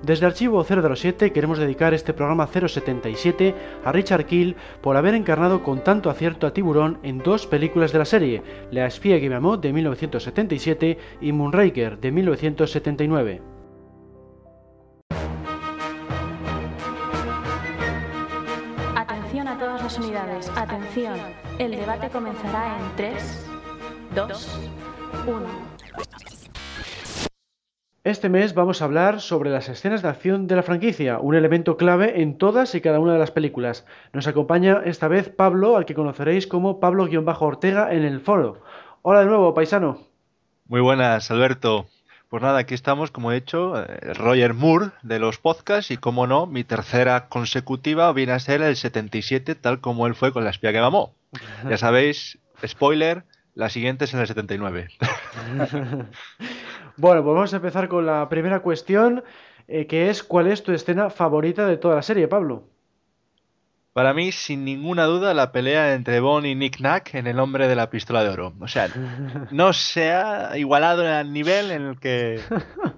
Desde Archivo 007 queremos dedicar este programa 077 a Richard Kill por haber encarnado con tanto acierto a Tiburón en dos películas de la serie, La espía que me amó de 1977 y Moonraker de 1979. Atención a todas las unidades, atención. El debate comenzará en 3, 2, 1. Este mes vamos a hablar sobre las escenas de acción de la franquicia, un elemento clave en todas y cada una de las películas. Nos acompaña esta vez Pablo, al que conoceréis como Pablo-Ortega en el foro. Hola de nuevo, paisano. Muy buenas, Alberto. Pues nada, aquí estamos, como he dicho, eh, Roger Moore de los podcasts y, como no, mi tercera consecutiva viene a ser el 77, tal como él fue con la espía que mamó. Ya sabéis, spoiler, la siguiente es en el 79. bueno, pues vamos a empezar con la primera cuestión, eh, que es ¿cuál es tu escena favorita de toda la serie, Pablo? Para mí, sin ninguna duda, la pelea entre Bond y Nick Nack en El hombre de la pistola de oro. O sea, no se ha igualado al nivel en el que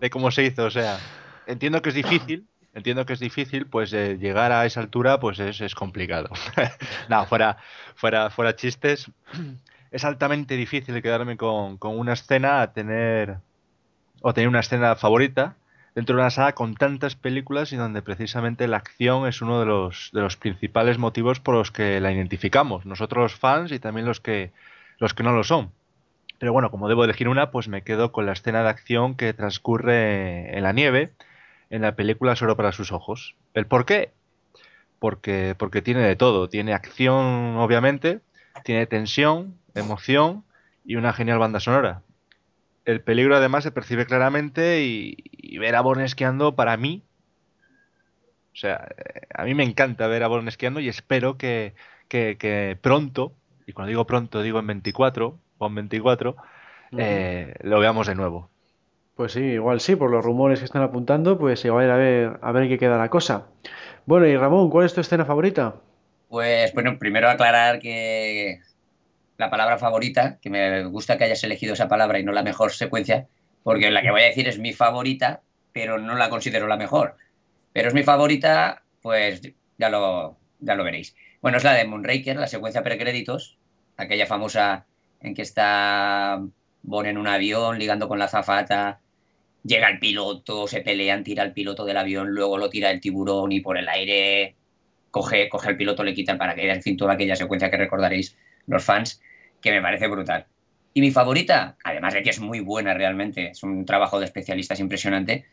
de cómo se hizo. O sea, entiendo que es difícil, entiendo que es difícil, pues eh, llegar a esa altura, pues es, es complicado. no, fuera, fuera, fuera chistes es altamente difícil quedarme con, una escena a tener o tener una escena favorita dentro de una saga con tantas películas y donde precisamente la acción es uno de los, de los principales motivos por los que la identificamos, nosotros los fans y también los que, los que no lo son. Pero bueno, como debo elegir una, pues me quedo con la escena de acción que transcurre en la nieve en la película Solo para sus ojos. ¿El por qué? Porque, porque tiene de todo. Tiene acción, obviamente, tiene tensión, emoción y una genial banda sonora. El peligro además se percibe claramente y, ver a Born esquiando para mí, o sea, eh, a mí me encanta ver a Born esquiando y espero que, pronto, y cuando digo pronto digo en 24, o en 24, lo veamos de nuevo. Pues sí, igual sí, por los rumores que están apuntando, pues igual a ver, a ver qué queda la cosa. Bueno, y Ramón, ¿cuál es tu escena favorita? Pues bueno, primero aclarar que la palabra favorita, que me gusta que hayas elegido esa palabra y no la mejor secuencia, porque la que voy a decir es mi favorita, pero no la considero la mejor. Pero es mi favorita, pues ya lo, ya lo veréis. Bueno, es la de Moonraker, la secuencia precréditos, aquella famosa en que está Bon en un avión ligando con la zafata, llega el piloto, se pelean, tira el piloto del avión, luego lo tira el tiburón y por el aire coge, coge al piloto, le quita el paracaídas, en fin, toda aquella secuencia que recordaréis los fans que me parece brutal. Y mi favorita, además de que es muy buena realmente, es un trabajo de especialistas impresionante,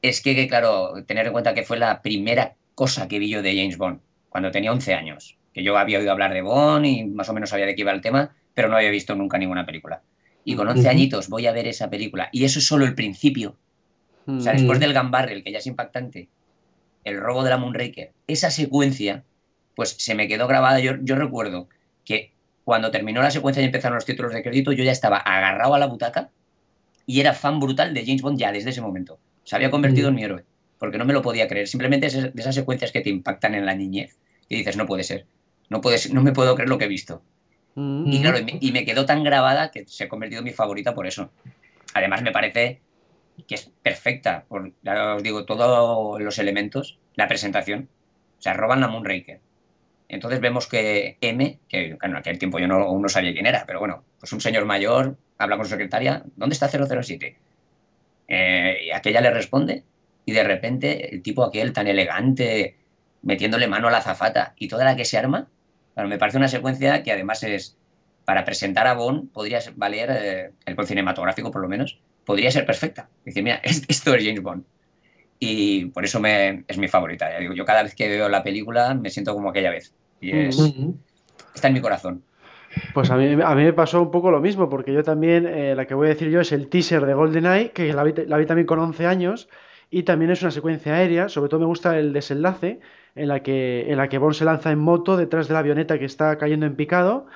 es que, claro, tener en cuenta que fue la primera cosa que vi yo de James Bond, cuando tenía 11 años, que yo había oído hablar de Bond y más o menos sabía de qué iba el tema, pero no había visto nunca ninguna película. Y con 11 añitos voy a ver esa película, y eso es solo el principio. O sea, después del Gun Barrel, que ya es impactante, el robo de la Moonraker, esa secuencia, pues se me quedó grabada. Yo, yo recuerdo cuando terminó la secuencia y empezaron los títulos de crédito, yo ya estaba agarrado a la butaca y era fan brutal de James Bond ya desde ese momento. Se había convertido en mi héroe, porque no me lo podía creer. Simplemente de esas secuencias que te impactan en la niñez y dices, no puede ser, no, puede no me puedo creer lo que he visto. Y claro, y me, quedó tan grabada que se ha convertido en mi favorita por eso. Además, me parece que es perfecta, por, ya os digo, todos los elementos, la presentación. O sea, roban la Moonraker, entonces vemos que M, que en aquel tiempo yo no, no sabía quién era, pero bueno, pues un señor mayor habla con su secretaria, ¿dónde está 007? Eh, y aquella le responde y de repente el tipo aquel tan elegante, metiéndole mano a la zafata y toda la que se arma, me parece una secuencia que además es, para presentar a Bond, podría valer, eh, el cinematográfico por lo menos, podría ser perfecta. Decir, mira, esto es James Bond. Y por eso me, es mi favorita. yo cada vez que veo la película me siento como aquella vez. Y es, está en mi corazón. Pues a mí, a mí me pasó un poco lo mismo, porque yo también, eh, la que voy a decir yo es el teaser de GoldenEye, que la vi, la vi también con 11 años, y también es una secuencia aérea, sobre todo me gusta el desenlace, en la que, en la que Bond se lanza en moto detrás de la avioneta que está cayendo en picado,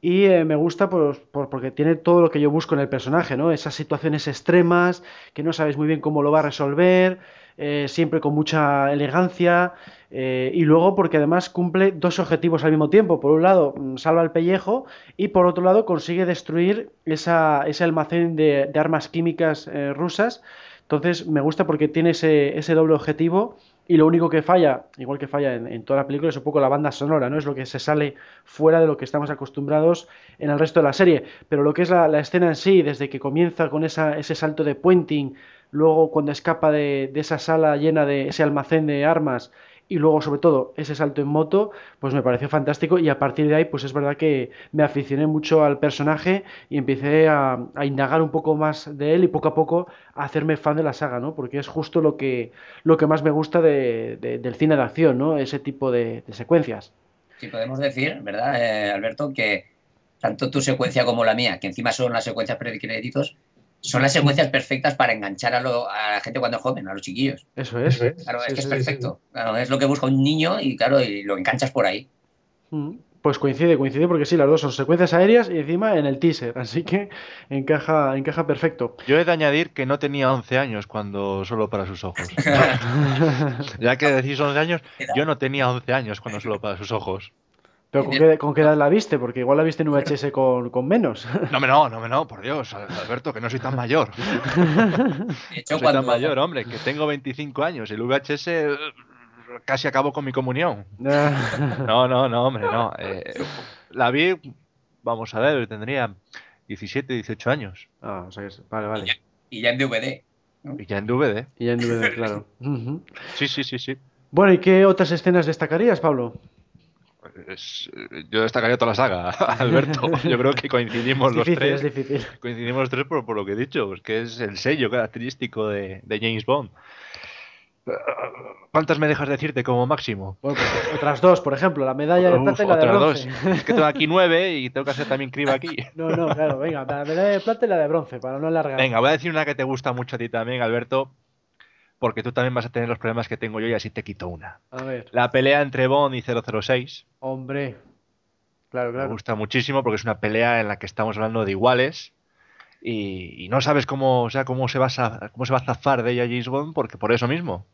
y eh, me gusta pues, por, porque tiene todo lo que yo busco en el personaje, ¿no? Esas situaciones extremas, que no sabes muy bien cómo lo va a resolver, eh, siempre con mucha elegancia, eh, y luego porque además cumple dos objetivos al mismo tiempo. Por un lado, mm, salva el pellejo y por otro lado consigue destruir ese almacén de, armas químicas eh, rusas. Entonces me gusta porque tiene ese, ese doble objetivo y lo único que falla, igual que falla en, toda la película, es un poco la banda sonora, ¿no? Es lo que se sale fuera de lo que estamos acostumbrados en el resto de la serie. Pero lo que es la, escena en sí, desde que comienza con esa, ese salto de puenting, luego cuando escapa de esa sala llena de ese almacén de armas y luego sobre todo ese salto en moto pues me pareció fantástico y a partir de ahí pues es verdad que me aficioné mucho al personaje y empecé a, indagar un poco más de él y poco a poco a hacerme fan de la saga no porque es justo lo que lo que más me gusta de, de, del cine de acción no ese tipo de, secuencias. Sí podemos decir verdad eh, Alberto que tanto tu secuencia como la mía que encima son las secuencias precréditos son las secuencias perfectas para enganchar a, lo, a, la gente cuando es joven, a los chiquillos. Eso es. Claro, es sí, que es perfecto. Sí, sí. Claro, es lo que busca un niño y claro, y lo enganchas por ahí. Pues coincide, coincide porque sí, las dos son secuencias aéreas y encima en el teaser, así que encaja, encaja perfecto. Yo he de añadir que no tenía 11 años cuando solo para sus ojos. ya que decís 11 años, yo no tenía 11 años cuando solo para sus ojos. ¿Pero con qué, con qué, edad la viste? Porque igual la viste en VHS con, con menos. No, me no, no, me no, por Dios, Alberto, que no soy tan mayor. De hecho, no soy cuando... tan mayor, hombre, que tengo 25 años. El VHS casi acabó con mi comunión. No, no, no, hombre, no. Eh, la vi, vamos a ver, tendría 17, 18 años. Ah, o sea que vale, vale. Y ya, y ya en DVD. ¿no? Y ya en DVD. Y ya en DVD, claro. Sí, sí, sí, sí. Bueno, ¿y qué otras escenas destacarías, Pablo? Es, yo destacaría toda la saga, Alberto. Yo creo que coincidimos difícil, los tres. Es difícil. Coincidimos los tres por, por, lo que he dicho, pues que es el sello característico de, de, James Bond. ¿Cuántas me dejas decirte como máximo? Bueno, pues otras dos, por ejemplo, la medalla de plata y la de bronce. Dos. Es que tengo aquí nueve y tengo que hacer también criba aquí. No, no, claro, venga, la medalla de plata y la de bronce, para no alargar. Venga, voy a decir una que te gusta mucho a ti también, Alberto, porque tú también vas a tener los problemas que tengo yo y así te quito una. A ver. La pelea entre Bond y 006. Hombre. Claro, claro. Me gusta muchísimo porque es una pelea en la que estamos hablando de iguales y, y no sabes cómo, o sea, cómo se va a cómo se va a zafar de ella James Bond porque por eso mismo.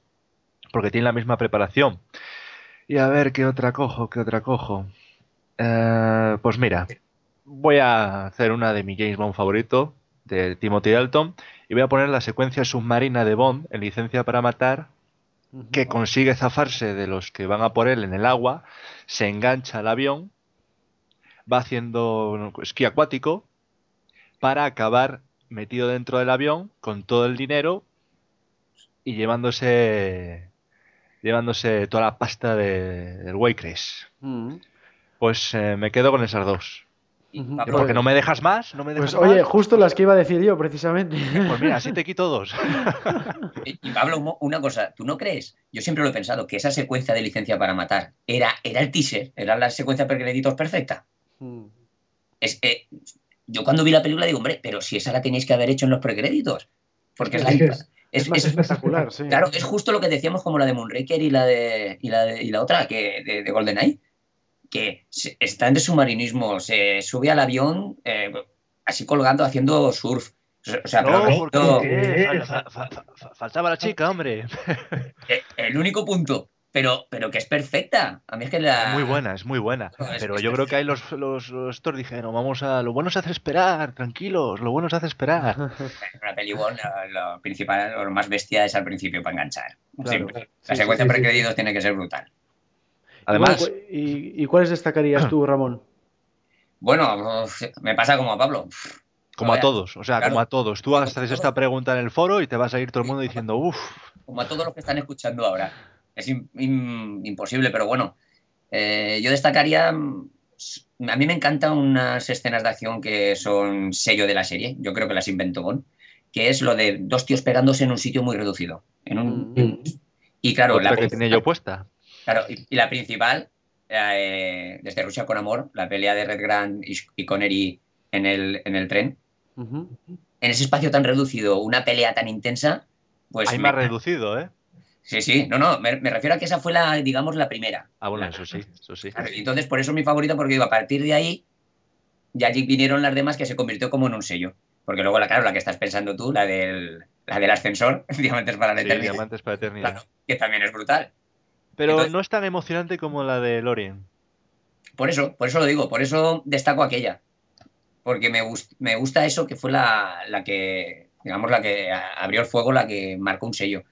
Porque tiene la misma preparación. Y a ver qué otra cojo, qué otra cojo. Eh, pues mira, voy a hacer una de mi James Bond favorito, de Timothy Dalton, y voy a poner la secuencia submarina de Bond en licencia para matar, que consigue zafarse de los que van a por él en el agua, se engancha al avión, va haciendo esquí acuático para acabar metido dentro del avión con todo el dinero y llevándose llevándose toda la pasta de, del Waycrash. Mm. Pues eh, me quedo con esas dos. Porque pues, no me dejas más, no me dejas pues, oye, justo las que iba a decir yo, precisamente. Pues mira, así te quito dos. y Pablo, una cosa, ¿tú no crees? Yo siempre lo he pensado, que esa secuencia de licencia para matar era, era el teaser, era la secuencia precréditos perfecta. Mm. Es, eh, yo cuando vi la película digo, hombre, pero si esa la tenéis que haber hecho en los precréditos. Porque es la... Es, es, es, espectacular, sí. Claro, es justo lo que decíamos como la de Moonraker y la de y la, de, y la otra, que de, de GoldenEye que está en submarinismo, se sube al avión eh, así colgando haciendo surf. O sea, no, perfecto. ¿por fa, fa, fa, faltaba la chica, hombre. Eh, el único punto, pero, pero que es perfecta. A mí es que la... Muy buena, es muy buena. No, es, pero es, yo creo que ahí los, los, los estos dijeron, vamos a... Lo bueno se hace esperar, tranquilos, lo bueno se hace esperar. La peli bueno, lo, lo, principal, lo más bestia es al principio para enganchar. Claro. La sí, secuencia sí, sí. tiene que ser brutal. Además. ¿Y, ¿Y, cuáles destacarías tú, Ramón? Bueno, me pasa como a Pablo. Como a todos, o sea, claro. como a todos. Tú haces esta pregunta en el foro y te vas a ir todo el mundo diciendo, uff. Como a todos los que están escuchando ahora. Es in, in, imposible, pero bueno. Eh, yo destacaría. A mí me encantan unas escenas de acción que son sello de la serie. Yo creo que las inventó Bond. Que es lo de dos tíos pegándose en un sitio muy reducido. En un, mm. Y claro, la que tenía yo puesta. Claro, y, y la principal, eh, desde Rusia con Amor, la pelea de Red Grant y, y Connery en el, en el tren. En ese espacio tan reducido, una pelea tan intensa, pues... Hay me- más reducido, ¿eh? Sí, sí, no, no, me, me refiero a que esa fue la, digamos, la primera. Ah, bueno, eso sí, eso sí. Claro, entonces por eso es mi favorito, porque digo, a partir de ahí ya allí vinieron las demás que se convirtió como en un sello. Porque luego, la, claro, la que estás pensando tú, la del, la del ascensor, Diamantes para la Sí, Eternidad, Diamantes para Eternidad. claro, que también es brutal. Pero Entonces- no es tan emocionante como la de Lorien. Por eso, por eso lo digo, por eso destaco aquella. Porque me, gust- me gusta eso que fue la, la que, digamos, la que abrió el fuego, la que marcó un sello.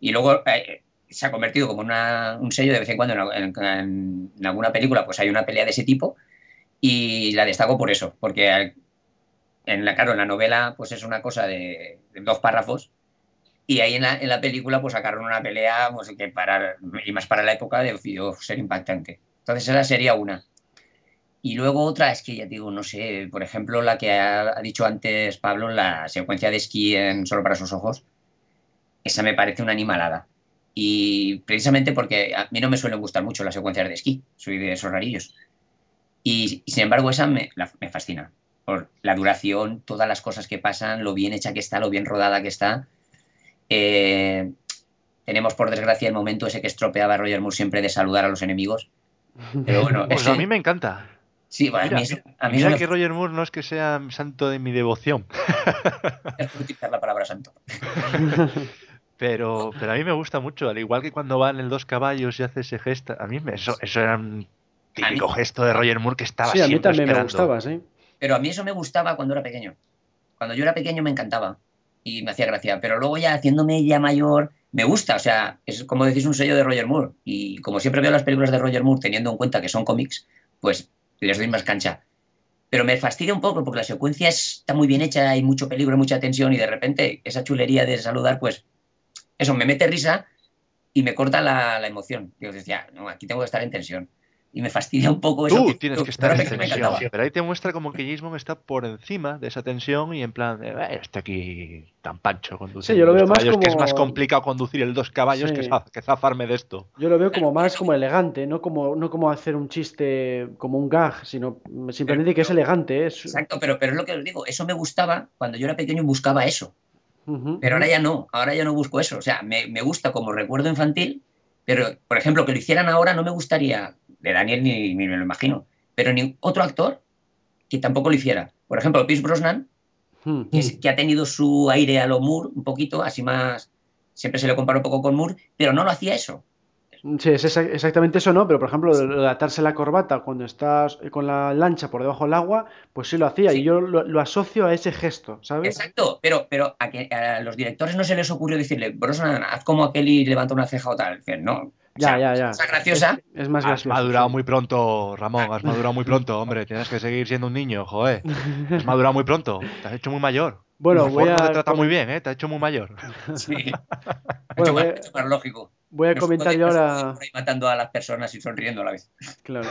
Y luego eh, se ha convertido como una- un sello de vez en cuando en, en- alguna película, pues hay una pelea de ese tipo. Y la destaco por eso, porque en la, claro, en la novela, pues es una cosa de, de dos párrafos. Y ahí en la, película, pues sacaron una pelea, pues que para, y más para la época, debió ser impactante. Entonces esa sería una. Y luego otra es que ya digo, no sé, por ejemplo, la que ha, dicho antes Pablo, la secuencia de esquí en Solo para sus ojos, esa me parece una animalada. Y precisamente porque a mí no me suelen gustar mucho las secuencias de esquí, soy de esos rarillos. Y, sin embargo esa me, me fascina, por la duración, todas las cosas que pasan, lo bien hecha que está, lo bien rodada que está. Eh, tenemos por desgracia el momento ese que estropeaba a Roger Moore siempre de saludar a los enemigos. Pero bueno, Pues ese- a mí me encanta. Sí, bueno, Mira, a mí, a mí Mira eso me que Roger Moore no es que sea santo de mi devoción, es por utilizar la palabra santo. pero, pero a mí me gusta mucho. Al igual que cuando va en el dos caballos y hace ese gesto, a mí me- eso, eso era un típico mí- gesto de Roger Moore que estaba Sí, a mí también me gustaba, sí. Pero a mí eso me gustaba cuando era pequeño. Cuando yo era pequeño me encantaba y me hacía gracia. Pero luego ya haciéndome ya mayor, me gusta. O sea, es como decís un sello de Roger Moore. Y como siempre veo las películas de Roger Moore teniendo en cuenta que son cómics, pues les doy más cancha. Pero me fastidia un poco porque la secuencia está muy bien hecha, hay mucho peligro, mucha tensión y de repente esa chulería de saludar, pues eso me mete risa y me corta la, la emoción. Yo decía, no, aquí tengo que estar en tensión. Y me fastidia un poco eso. Tú tienes que estar Pero en tensión. Pero ahí te muestra como que James Bond está por encima de esa tensión y en plan, de, "Eh, está aquí tan pancho conduciendo Sí, yo lo veo más caballos, que es como- más complicado conducir el dos caballos que, Sí. za- que zafarme de esto. Yo lo veo como más como elegante, no como, no como hacer un chiste como un gag, sino simplemente que es elegante. Es... Exacto, pero, pero es lo que os digo, eso me gustaba, cuando yo era pequeño buscaba eso, pero ahora ya no, ahora ya no busco eso, o sea, me, me gusta como recuerdo infantil, pero por ejemplo, que lo hicieran ahora no me gustaría, de Daniel ni, ni me lo imagino, pero ni otro actor que tampoco lo hiciera. Por ejemplo, Pierce Brosnan, Ujú. que, es- que ha tenido su aire a lo Moore un poquito, así más, siempre se le compara un poco con Moore, pero no lo hacía eso. Sí, es exa- exactamente eso, ¿no? Pero por ejemplo, lo de atarse la corbata cuando estás con la lancha por debajo del agua, pues sí lo hacía. Sí. Y yo lo, lo asocio a ese gesto, ¿sabes? Exacto, pero, pero a, que, a los directores no se les ocurrió decirle, Brosnan, haz como aquel y levanta una ceja o tal. Dicen, O Ya, sea, ya, ya. Cosa graciosa. Es más Has gracioso. madurado sí. muy pronto, Ramón, has madurado muy pronto, hombre. Tienes que seguir siendo un niño, joder. Has madurado muy pronto, te has hecho muy mayor. Bueno, voy no te a, trata muy bien, ¿eh? Te ha hecho muy mayor. Sí. Bueno, Mucho voy a- lógico. voy a No comentar yo ahora. por ahí matando a las personas y sonriendo a la vez. Claro.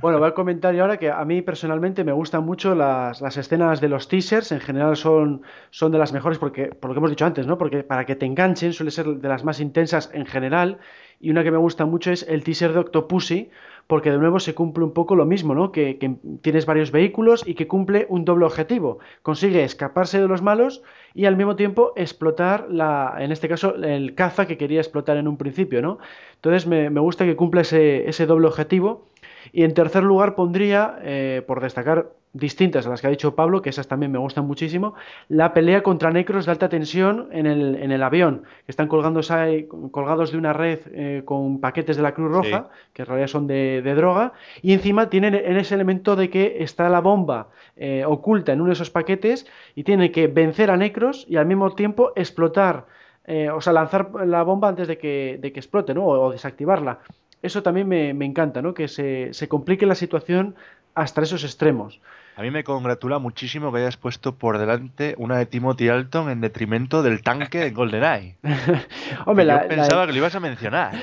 Bueno, voy a comentar yo ahora que a mí personalmente me gustan mucho las, las escenas de los teasers. En general son, son de las mejores porque, por lo que hemos dicho antes, ¿no? Porque para que te enganchen suele ser de las más intensas en general. Y una que me gusta mucho es el teaser de Octopussy, porque de nuevo se cumple un poco lo mismo, ¿no? Que, tienes varios vehículos y que cumple un doble objetivo. Consigue escaparse de los malos y al mismo tiempo explotar la, en este caso, el caza que quería explotar en un principio, ¿no? Entonces me, me gusta que cumpla ese, ese doble objetivo. Y en tercer lugar pondría, eh, por destacar distintas a las que ha dicho Pablo, que esas también me gustan muchísimo, la pelea contra necros de alta tensión en el, en el avión, que están colgándose colgados de una red eh, con paquetes de la Cruz Roja, que en realidad son de, de droga, y encima tienen en ese elemento de que está la bomba eh, oculta en uno de esos paquetes y tienen que vencer a necros y al mismo tiempo explotar, eh, o sea, lanzar la bomba antes de que, de que explote, ¿no? O, o desactivarla. Eso también me, me encanta, ¿no? Que se, se complique la situación hasta esos extremos. A mí me congratula muchísimo que hayas puesto por delante una de Timothy Alton en detrimento del tanque de GoldenEye. Hombre, la- yo la- pensaba que lo ibas a mencionar.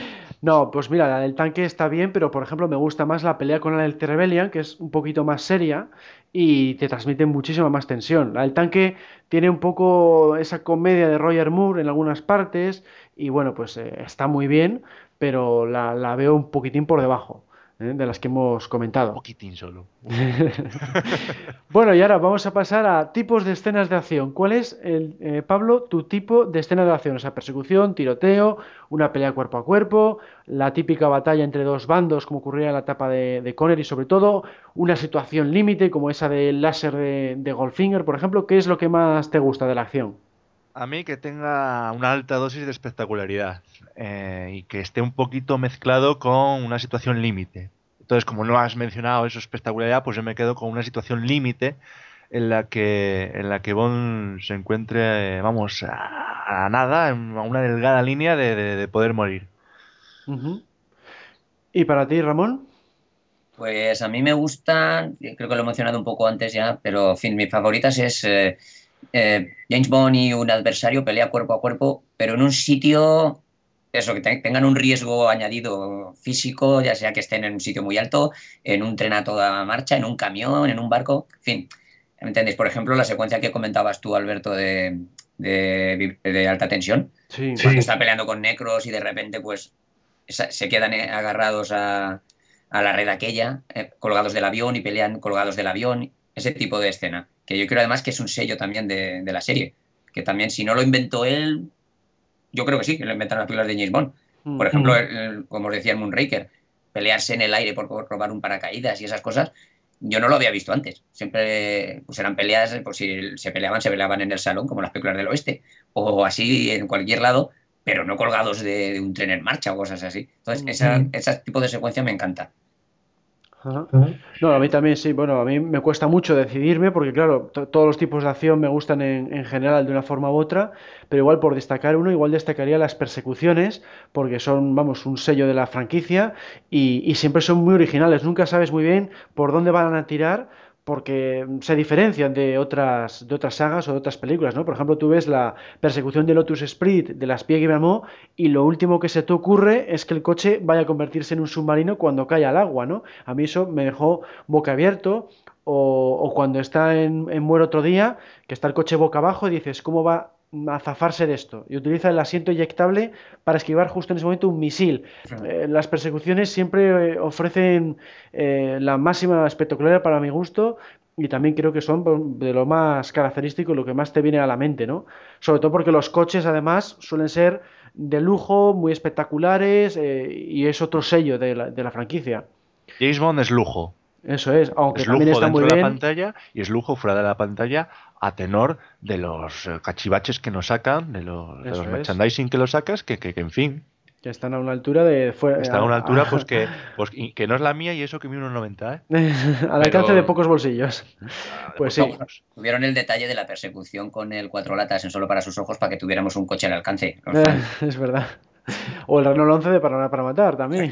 No, pues mira, la del tanque está bien, pero por ejemplo me gusta más la pelea con la del Rebellion, que es un poquito más seria y te transmite muchísima más tensión. La del tanque tiene un poco esa comedia de Roger Moore en algunas partes y bueno, pues eh, está muy bien, pero la, la veo un poquitín por debajo. ¿Eh? de las que hemos comentado. Un poquitín solo. bueno, y ahora vamos a pasar a tipos de escenas de acción. ¿Cuál es, el, eh, Pablo, tu tipo de escena de acción? O sea, persecución, tiroteo, una pelea cuerpo a cuerpo, la típica batalla entre dos bandos, como ocurría en la etapa de, de Conner, y sobre todo una situación límite, como esa del láser de, de Goldfinger, por ejemplo. ¿Qué es lo que más te gusta de la acción? A mí que tenga una alta dosis de espectacularidad eh, y que esté un poquito mezclado con una situación límite. Entonces, como no has mencionado eso espectacularidad, pues yo me quedo con una situación límite en la que en la que Bond se encuentre, vamos, a, nada, en una delgada línea de, poder morir. ¿Y para ti, Ramón? Pues a mí me gusta, creo que lo he mencionado un poco antes ya, pero en fin, mis favoritas es eh, eh, James Bond y un adversario pelea cuerpo a cuerpo, pero en un sitio, eso, que tengan un riesgo añadido físico, ya sea que estén en un sitio muy alto, en un tren a toda marcha, en un camión, en un barco, en fin. ¿Me entendéis? Por ejemplo, la secuencia que comentabas tú, Alberto, de, de, alta tensión. Sí, cuando está peleando con necros y de repente, pues, se quedan eh, agarrados a, a la red aquella, eh, colgados del avión y pelean colgados del avión. Ese tipo de escena que yo creo además que es un sello también de, la serie, que también si no lo inventó él, yo creo que sí, que lo inventaron las películas de James Bond. Por mm. ejemplo, como os decía el Moonraker, pelearse en el aire por, robar un paracaídas y esas cosas, yo no lo había visto antes. Siempre pues eran peleas, pues si se peleaban, se peleaban en el salón, como las películas del oeste, o así en cualquier lado, pero no colgados de, un tren en marcha o cosas así. Entonces, mm. ese tipo de secuencia me encanta. No, a mí también sí. Bueno, a mí me cuesta mucho decidirme porque, claro, todos los tipos de acción me gustan en, general de una forma u otra, pero igual por destacar uno, igual destacaría las persecuciones porque son, vamos, un sello de la franquicia y, y siempre son muy originales. Nunca sabes muy bien por dónde van a tirar porque se diferencian de otras, de otras sagas o de otras películas, ¿no? Por ejemplo, tú ves la persecución de Lotus Sprint de las Spie y lo último que se te ocurre es que el coche vaya a convertirse en un submarino cuando cae al agua, ¿no? A mí eso me dejó boca abierto o, cuando está en, en Muere otro día, que está el coche boca abajo y dices, ¿cómo va a zafarse de esto y utiliza el asiento eyectable para esquivar justo en ese momento un misil. Eh, las persecuciones siempre eh, ofrecen eh, la máxima espectacularidad para mi gusto y también creo que son de lo más característico, lo que más te viene a la mente, ¿no? Sobre todo porque los coches además suelen ser de lujo, muy espectaculares y es otro sello de la, de la franquicia. James Bond es lujo. Eso es, aunque es también lujo está muy de bien. la pantalla y es lujo fuera de la pantalla a tenor de los eh, cachivaches que nos sacan, de los, merchandising que los sacas, que, que, en fin. Que están a una altura de. están a una altura, pues que, pues que no es la mía y eso que mi 1,90, ¿eh? Al alcance de pocos bolsillos. Ah, pues sí. Tuvieron el detalle de la persecución con el cuatro latas en solo para sus ojos para que tuviéramos un coche al alcance. es verdad. O el Renault 11 de Paraná para matar también.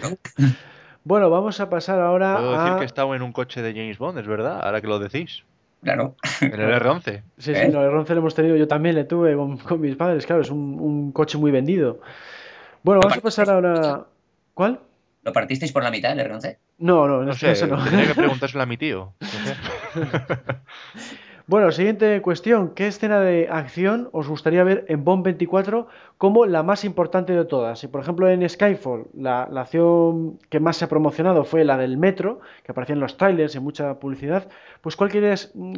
Bueno, vamos a pasar ahora Puedo a... decir que estaba en un coche de James Bond, es verdad, ahora que lo decís. Claro. En el R11. Sí, sí, ¿Eh? el R11 lo hemos tenido, yo también le tuve con, mis padres, claro, es un, coche muy vendido. Bueno, vamos a pasar ahora... ¿Cuál? ¿Lo partisteis por la mitad el R11? No, no, no, sé, eso no. Tendría que preguntárselo a mi tío. Bueno, siguiente cuestión. ¿Qué escena de acción os gustaría ver en Bond 24 como la más importante de todas? Si, por ejemplo, en Skyfall la, acción que más se ha promocionado fue la del metro, que aparecía en los trailers, en mucha publicidad, pues ¿cuál,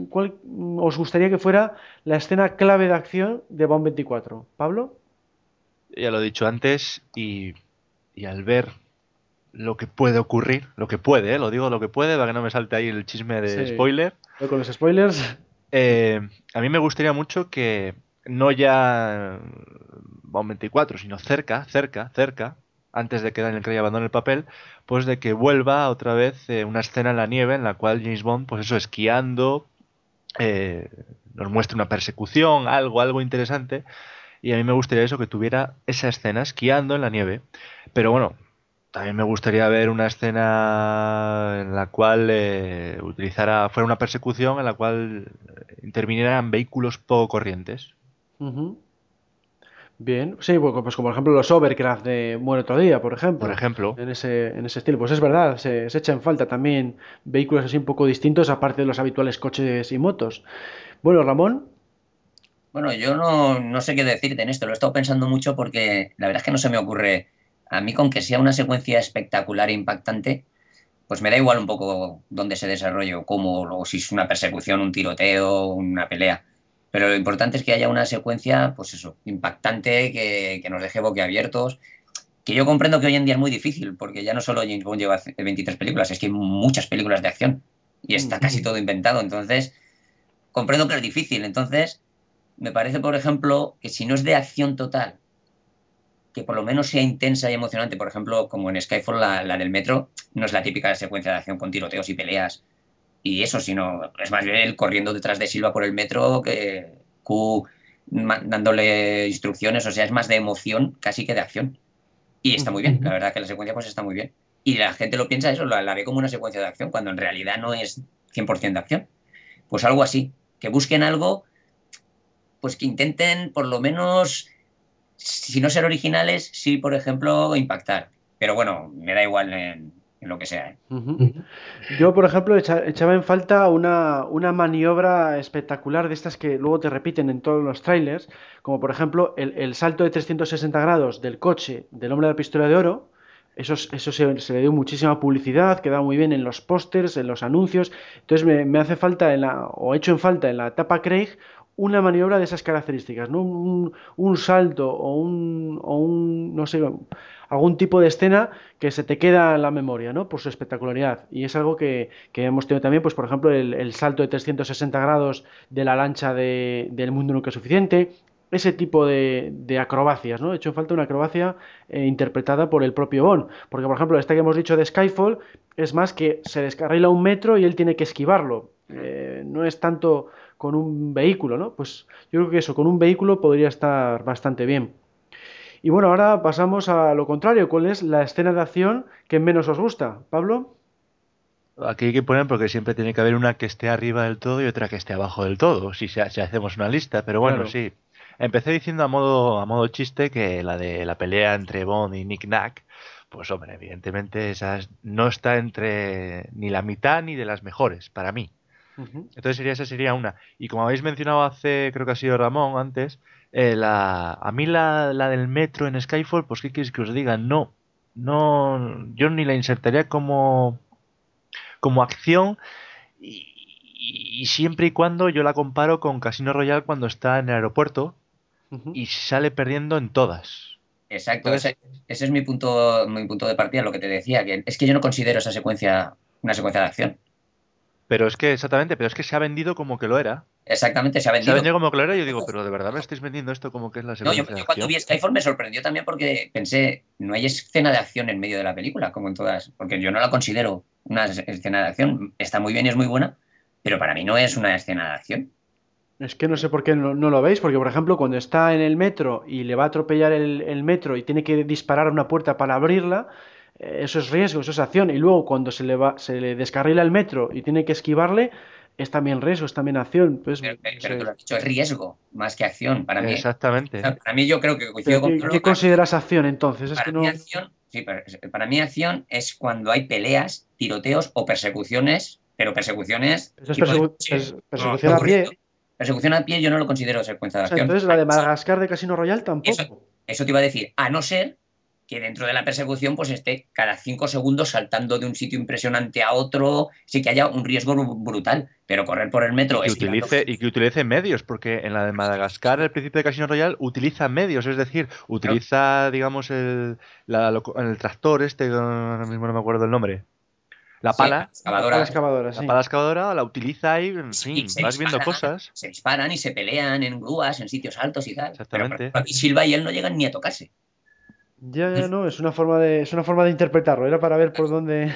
cuál os gustaría que fuera la escena clave de acción de Bond 24? ¿Pablo? Ya lo he dicho antes y, al ver lo que puede ocurrir, lo que puede, ¿eh? lo digo lo que puede, para que no me salte ahí el chisme de spoiler. Con los spoilers. Eh, a mí me gustaría mucho que no ya Bond 24, sino cerca, cerca, cerca, antes de que Daniel Craig abandone el papel, pues de que vuelva otra vez eh, una escena en la nieve en la cual James Bond, pues eso, esquiando, eh, nos muestre una persecución, algo, algo interesante. Y a mí me gustaría eso, que tuviera esa escena esquiando en la nieve. Pero bueno, también me gustaría ver una escena en la cual eh, utilizara, fuera una persecución en la cual intervinieran vehículos poco corrientes. Bien, sí, pues, pues como por ejemplo los Overcraft de Muere otro día, por ejemplo. Por ejemplo. En ese, en ese estilo. Pues es verdad, se, se echa en falta también vehículos así un poco distintos, aparte de los habituales coches y motos. Bueno, Ramón. Bueno, yo no, no sé qué decirte en esto, lo he estado pensando mucho porque la verdad es que no se me ocurre a mí con que sea una secuencia espectacular e impactante, pues me da igual un poco dónde se desarrolle o cómo, o si es una persecución, un tiroteo, una pelea. Pero lo importante es que haya una secuencia, pues eso, impactante, que, que nos deje boquiabiertos. Que yo comprendo que hoy en día es muy difícil, porque ya no solo James Bond lleva 23 películas, es que hay muchas películas de acción y está casi todo inventado. Entonces, comprendo que es difícil. Entonces, me parece, por ejemplo, que si no es de acción total, que por lo menos sea intensa y emocionante, por ejemplo, como en Skyfall, la, del metro, no es la típica secuencia de acción con tiroteos y peleas y eso, sino es más bien él corriendo detrás de Silva por el metro que Q dándole instrucciones, o sea, es más de emoción casi que de acción. Y está muy bien, la verdad que la secuencia pues está muy bien. Y la gente lo piensa eso, la, ve como una secuencia de acción, cuando en realidad no es 100% de acción. Pues algo así, que busquen algo, pues que intenten por lo menos, si no ser originales, sí, por ejemplo, impactar. Pero bueno, me da igual en, lo que sea. ¿eh? Yo, por ejemplo, echaba en falta una, una, maniobra espectacular de estas que luego te repiten en todos los trailers, como por ejemplo el, el salto de 360 grados del coche del hombre de la pistola de oro, eso, eso se, le dio muchísima publicidad, quedaba muy bien en los pósters, en los anuncios. Entonces me, hace falta, en la, o he hecho en falta en la etapa Craig, una maniobra de esas características, ¿no? Un, salto o un, o un, no sé, algún tipo de escena que se te queda en la memoria, ¿no? Por su espectacularidad. Y es algo que, hemos tenido también, pues por ejemplo, el, salto de 360 grados de la lancha de, del mundo nunca suficiente, ese tipo de, acrobacias, ¿no? He hecho falta una acrobacia eh, interpretada por el propio Bond. Porque, por ejemplo, esta que hemos dicho de Skyfall es más que se descarrila un metro y él tiene que esquivarlo. Eh, no es tanto con un vehículo, ¿no? Pues yo creo que eso, con un vehículo podría estar bastante bien. Y bueno, ahora pasamos a lo contrario. ¿Cuál es la escena de acción que menos os gusta? ¿Pablo? Aquí hay que poner porque siempre tiene que haber una que esté arriba del todo y otra que esté abajo del todo, si, si hacemos una lista, pero bueno, sí. Empecé diciendo a modo, a modo chiste que la de la pelea entre Bond y Nick Nack, pues hombre, evidentemente esa no está entre ni la mitad ni de las mejores para mí. Entonces sería esa sería una. Y como habéis mencionado hace, creo que ha sido Ramón antes, eh, la, a mí la, la, del metro en Skyfall, pues qué quieres que os diga, no, no, yo ni la insertaría como como acción y, y siempre y cuando yo la comparo con Casino Royale cuando está en el aeropuerto y sale perdiendo en todas. Exacto, ese, es mi punto, mi punto de partida, lo que te decía, que es que yo no considero esa secuencia una secuencia de acción. Pero es que, exactamente, pero es que se ha vendido como que lo era. Exactamente, se ha vendido. Se ha vendido como que lo era y yo digo, pero de verdad me estáis vendiendo esto como que es la secuencia No, yo, cuando vi Skyfall me sorprendió también porque pensé, no hay escena de acción en medio de la película, como en todas, porque yo no la considero una escena de acción. Está muy bien y es muy buena, pero para mí no es una escena de acción. Es que no sé por qué no, lo veis, porque por ejemplo cuando está en el metro y le va a atropellar el, metro y tiene que disparar a una puerta para abrirla, eh, eso es riesgo, eso es acción. Y luego cuando se le, va, se le descarrila el metro y tiene que esquivarle, es también riesgo, es también acción. Pues, pero, tú lo has dicho, es riesgo más que acción. Para mí, Exactamente. Para mí yo creo que coincido con ¿Qué, ¿qué consideras acción entonces? para, mí acción, sí, para mí acción es cuando hay peleas, tiroteos o persecuciones, pero persecuciones... Eso es persecución a pie. Persecución a pie yo no lo considero secuencia de acción. entonces la de Madagascar de Casino Royal tampoco. Eso, te iba a decir, a no ser que dentro de la persecución pues esté cada cinco segundos saltando de un sitio impresionante a otro, sí que haya un riesgo brutal, pero correr por el metro y que utilice y que utilice medios, porque en la de Madagascar el principio de Casino Royal utiliza medios, es decir, utiliza digamos el, el tractor este, ahora mismo no me acuerdo el nombre, la pala, la excavadora, la pala excavadora la utiliza ahí, en fin, vas viendo cosas. Se disparan y se pelean en grúas, en sitios altos y tal. Exactamente. Pero, Silva y él no llegan ni a tocarse. Ya, ya, no, es una forma de, es una forma de interpretarlo, era para ver por dónde.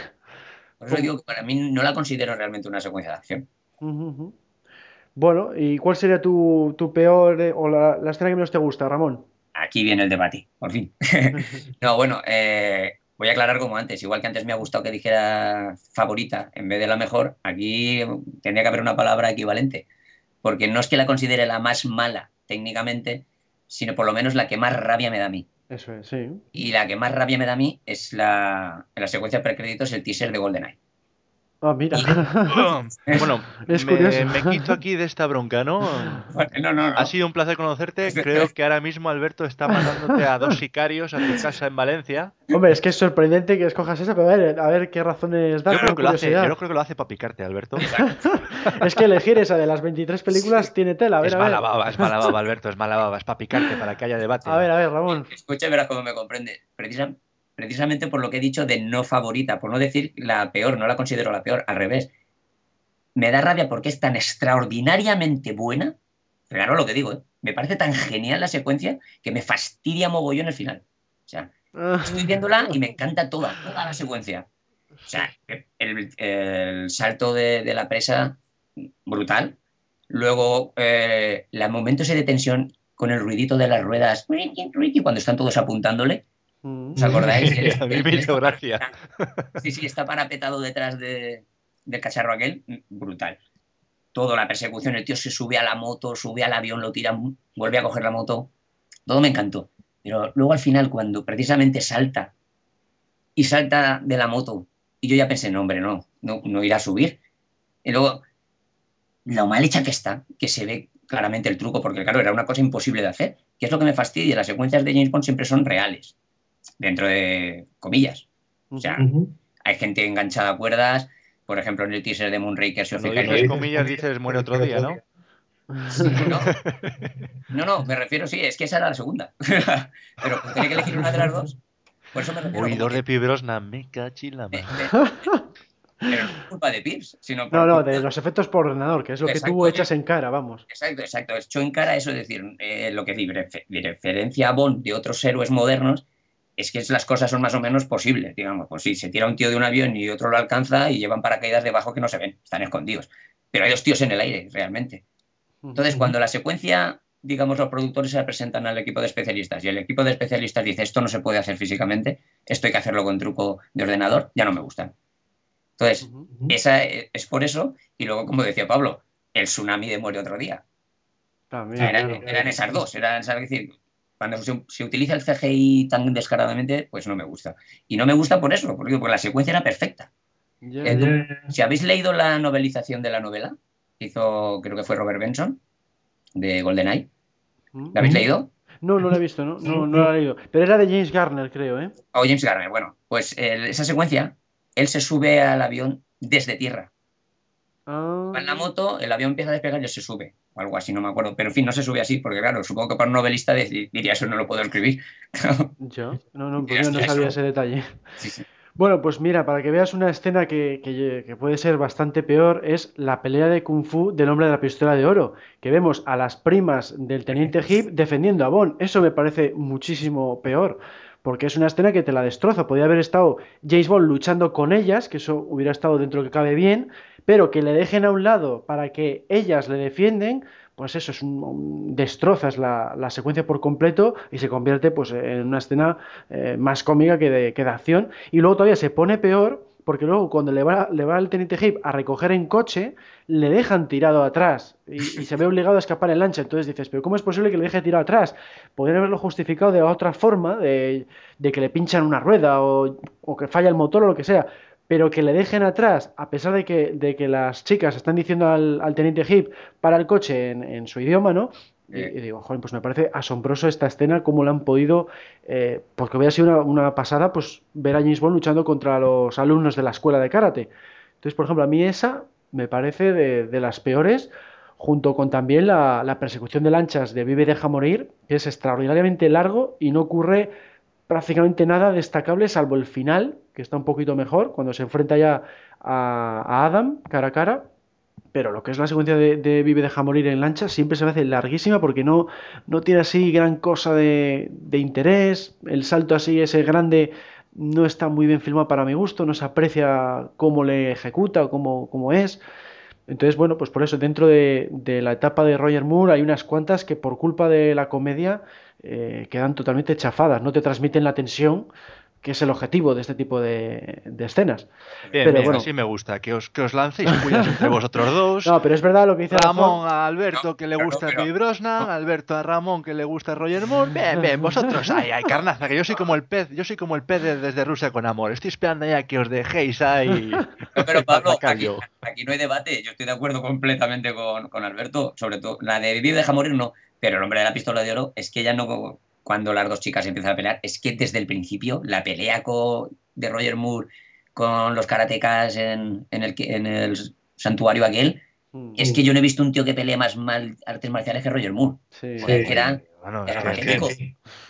Por eso digo que para mí no la considero realmente una secuencia de acción. Bueno, ¿y cuál sería tu, peor eh, o la, la, escena que menos te gusta, Ramón? Aquí viene el debate, por fin. no, bueno, eh, voy a aclarar como antes, igual que antes me ha gustado que dijera favorita en vez de la mejor, aquí tendría que haber una palabra equivalente, porque no es que la considere la más mala técnicamente, sino por lo menos la que más rabia me da a mí. Eso es, sí. Y la que más rabia me da a mí es la, en la secuencia precréditos el teaser de GoldenEye. Ah, mira. bueno, Es me, quito aquí de esta bronca, ¿no? Bueno, no, no, no. Ha sido un placer conocerte. Creo que ahora mismo Alberto está mandándote a dos sicarios a tu casa en Valencia. Hombre, es que es sorprendente que escojas esa, pero a ver, a ver qué razones da. Yo creo que lo hace, yo creo que lo hace para picarte, Alberto. Es que elegir esa de las 23 películas tiene tela. A ver, es a mala ver. baba, es mala baba, Alberto, es mala baba, es para picarte, para que haya debate. A ver, a ver, Ramón. Escucha y verás cómo me comprende. Precisa- precisamente por lo que he dicho de no favorita, por no decir la peor, no la considero la peor, al revés. Me da rabia porque es tan extraordinariamente buena. Claro lo que digo, ¿eh? me parece tan genial la secuencia que me fastidia mogollón el final. O sea, Ah, estoy viéndola y me encanta toda, toda la secuencia. O sea, el, el salto de, de la presa, brutal. Luego, eh, los momentos de tensión con el ruidito de las ruedas, cuando están todos apuntándole. Mm. ¿Os acordáis? Él- A mí él- me él hizo está gracia. parapetado- Sí, sí, está parapetado detrás de, del cacharro aquel. Brutal. Todo, la persecución, el tío se sube a la moto, sube al avión, lo tira, vuelve a coger la moto. Todo me encantó. Pero luego al final, cuando precisamente salta y salta de la moto, y yo ya pensé, no, hombre, no, no, no irá a subir. Y luego, lo mal hecha que está, que se ve claramente el truco, porque claro, era una cosa imposible de hacer. ¿Qué es lo que me fastidia? Las secuencias de James Bond siempre son reales, dentro de comillas. O sea, hay gente enganchada a cuerdas, por ejemplo, en el teaser de Moonraker se os fijáis, dices comillas, dices muere otro día, ¿no? ¿no? No, no, me refiero, sí, es que esa era la segunda. Pero tenía que elegir una de las dos. Por eso me refiero. Oidor de Pibrosna, me cachila Pero no es culpa de Pierce, sino por No, no, de los efectos por ordenador, que es lo que Exacto, tú echas en cara, vamos. Exacto, exacto. Echó en cara eso, es decir, eh, lo que referencia a Bond de otros héroes modernos, es que las cosas son más o menos posibles, digamos. Pues sí, se tira un tío de un avión y otro lo alcanza y llevan paracaídas debajo que no se ven, están escondidos. Pero hay dos tíos en el aire, realmente. Entonces, cuando la secuencia, digamos, los productores se la presentan al equipo de especialistas y el equipo de especialistas dice esto no se puede hacer físicamente, esto hay que hacerlo con truco de ordenador, ya no me gustan. Entonces, esa e- es por eso, y luego, como decía Pablo, el tsunami de muere otro día. También, O sea, eran, claro. eran esas dos. Eran, ¿sabes? Es decir, cuando se, se utiliza el CGI tan descaradamente, pues no me gusta. Y no me gusta por eso, porque, porque la secuencia era perfecta. Eh. Si habéis leído la novelización de la novela, que hizo, creo que fue Robert Benson, de GoldenEye, Mm. ¿la habéis leído? No, no lo he visto, no, no, no lo he leído. Pero era de James Garner, creo, ¿eh? O James Garner. Bueno, pues esa secuencia, él se sube al avión desde tierra. Va en la moto, el avión empieza a despegar y se sube. O algo así, no me acuerdo. Pero en fin, no se sube así, porque claro, supongo que para un novelista diría eso no lo puedo escribir. No, no, pues yo no está, sabía eso. ese detalle. Sí, sí. Bueno, pues mira, para que veas una escena que, que- que puede ser bastante peor, es la pelea de Kung Fu del hombre de la pistola de oro, que vemos a las primas del teniente Hip defendiendo a Bond. Eso me parece muchísimo peor, porque es una escena que te la destroza. Podría haber estado James Bond luchando con ellas, que eso hubiera estado dentro que cabe bien, pero que le dejen a un lado para que ellas le defienden, pues eso es un, un- destrozas la, secuencia por completo y se convierte pues en una escena eh, más cómica que de, que de acción. Y luego todavía se pone peor porque luego cuando le va, le va el teniente Hip a recoger en coche, le dejan tirado atrás y, se ve obligado a escapar en lancha. Entonces dices, pero ¿cómo es posible que le deje tirado atrás? Podrían haberlo justificado de otra forma, de, que le pinchan una rueda o, que falla el motor o lo que sea. Pero que le dejen atrás, a pesar de que, de que las chicas están diciendo al, teniente Hip para el coche en su idioma, ¿no? Y, Eh. y digo, joder, pues me parece asombroso esta escena, cómo la han podido, eh, porque hubiera sido una, una pasada, pues ver a James Bond luchando contra los alumnos de la escuela de karate. Entonces, por ejemplo, a mí esa me parece de, de las peores, junto con también la, la persecución de lanchas de Vive Deja Morir, que es extraordinariamente largo y no ocurre prácticamente nada destacable, salvo el final, que está un poquito mejor, cuando se enfrenta ya a, a Adam cara a cara. Pero lo que es la secuencia de, Vive Deja Morir en lancha siempre se me hace larguísima porque no, no tiene así gran cosa de, de interés. El salto así, ese grande, no está muy bien filmado para mi gusto, no se aprecia cómo le ejecuta o cómo, cómo es. Entonces, bueno, pues por eso dentro de, de la etapa de Roger Moore hay unas cuantas que por culpa de la comedia eh, quedan totalmente chafadas, no te transmiten la tensión que es el objetivo de este tipo de, de escenas. Bien, Pero bien, bueno. así me gusta, que os, que os lancéis cuidas entre vosotros dos. No, pero es verdad lo que dice Ramón a Alberto No, que le gusta Pierce Brosnan, Alberto a Ramón que le gusta Roger Moore. Bien, bien, vosotros, ay, ay, carnaza, que yo soy como el pez, yo soy como el pez de- desde Rusia con amor. Estoy esperando ya que os dejéis ahí. No, pero Pablo, aquí no hay debate. Yo estoy de acuerdo completamente con, con Alberto. Sobre todo, la de Vivir deja morir no. Pero el hombre de la pistola de oro es que ya no. Cuando las dos chicas empiezan a pelear, es que desde el principio la pelea de Roger Moore con los karatecas en, en, el, que- en el santuario aquel, Mm, es que yo no he visto un tío que pelee más mal artes marciales que Roger Moore. sí. Joder, que era- Bueno, era es que- magnífico.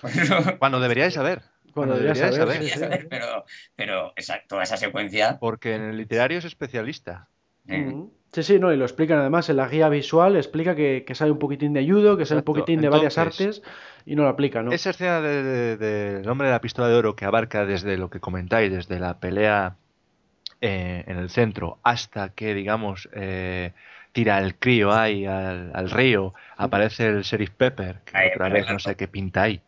cuando deberíais saber. Cuando deberías deberíais saber, saber. sí, sí. pero, pero esa- toda esa secuencia. Porque en el literario es especialista. Mm. Sí, sí, no, y lo explican además en la guía visual, explica que, que sabe un poquitín de judo, que sabe un Exacto. poquitín de varias artes y no lo aplica, ¿no? Esa escena del de, de- hombre de la pistola de oro que abarca desde lo que comentáis, desde la pelea eh, en el centro hasta que, digamos, eh, tira el crío ahí al, al río, aparece el sheriff Pepper, que Ahí, otra vez no sé qué pinta ahí.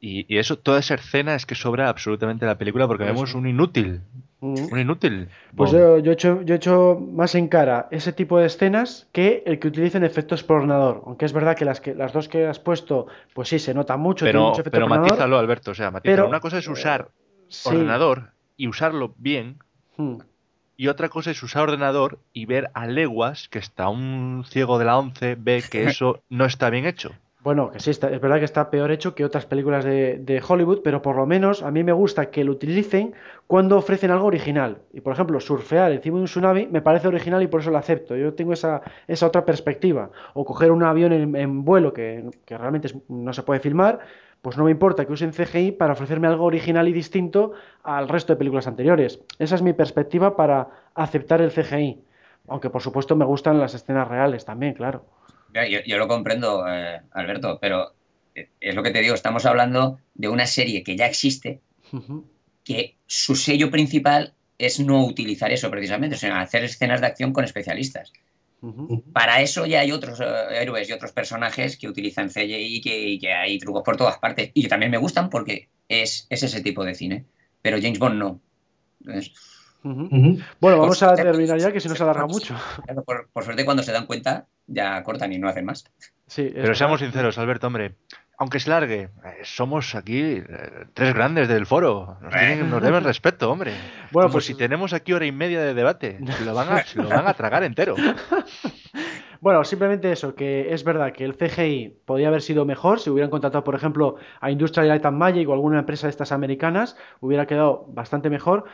Y, y eso, toda esa escena es que sobra absolutamente la película porque Por vemos un inútil, Mm. un inútil. Pues yo, yo, he hecho, yo he hecho más en cara ese tipo de escenas que el que utilicen efectos por ordenador. Aunque es verdad que las, que, las dos que has puesto, pues sí, se nota mucho, tiene pero mucho efecto pero por ordenador. matízalo, Alberto, o sea, matízalo. pero, Una cosa es usar Sí. ordenador y usarlo bien, Mm. Y otra cosa es usar ordenador y ver a leguas que está un ciego de la 11 ve que eso no está bien hecho. Bueno, que sí, está- es verdad que está peor hecho que otras películas de, de Hollywood, pero por lo menos a mí me gusta que lo utilicen cuando ofrecen algo original. Y por ejemplo, surfear encima de un tsunami me parece original y por eso lo acepto. Yo tengo esa, esa otra perspectiva. O coger un avión en, vuelo que, realmente no se puede filmar, pues no me importa que usen CGI para ofrecerme algo original y distinto al resto de películas anteriores. Esa es mi perspectiva para aceptar el CGI. Aunque por supuesto me gustan las escenas reales también, claro. Ya, Yo, yo lo comprendo, eh, Alberto, pero eh, es lo que te digo, estamos hablando de una serie que ya existe, que su sello principal es no utilizar eso precisamente, sino hacer escenas de acción con especialistas. Para eso ya hay otros eh, héroes y otros personajes que utilizan CGI y que, y que hay trucos por todas partes. Y que también me gustan porque es, es ese tipo de cine. Pero James Bond no. Entonces, Bueno, vamos a Por- terminar ya, que si no se alarga mucho. claro, por, por suerte, cuando se dan cuenta, ya cortan y no hacen más. Sí, Pero seamos sinceros, Alberto, hombre. Aunque se largue, eh, somos aquí eh, tres grandes del foro. Nos, tienen- nos deben respeto, hombre. Bueno, Como pues- si tenemos aquí hora y media de debate. Se lo van a, se lo van a tragar entero. Bueno, simplemente eso, que es verdad que el CGI podía haber sido mejor si hubieran contratado, por ejemplo, a Industrial Light and Magic o alguna empresa de estas americanas, hubiera quedado bastante mejor.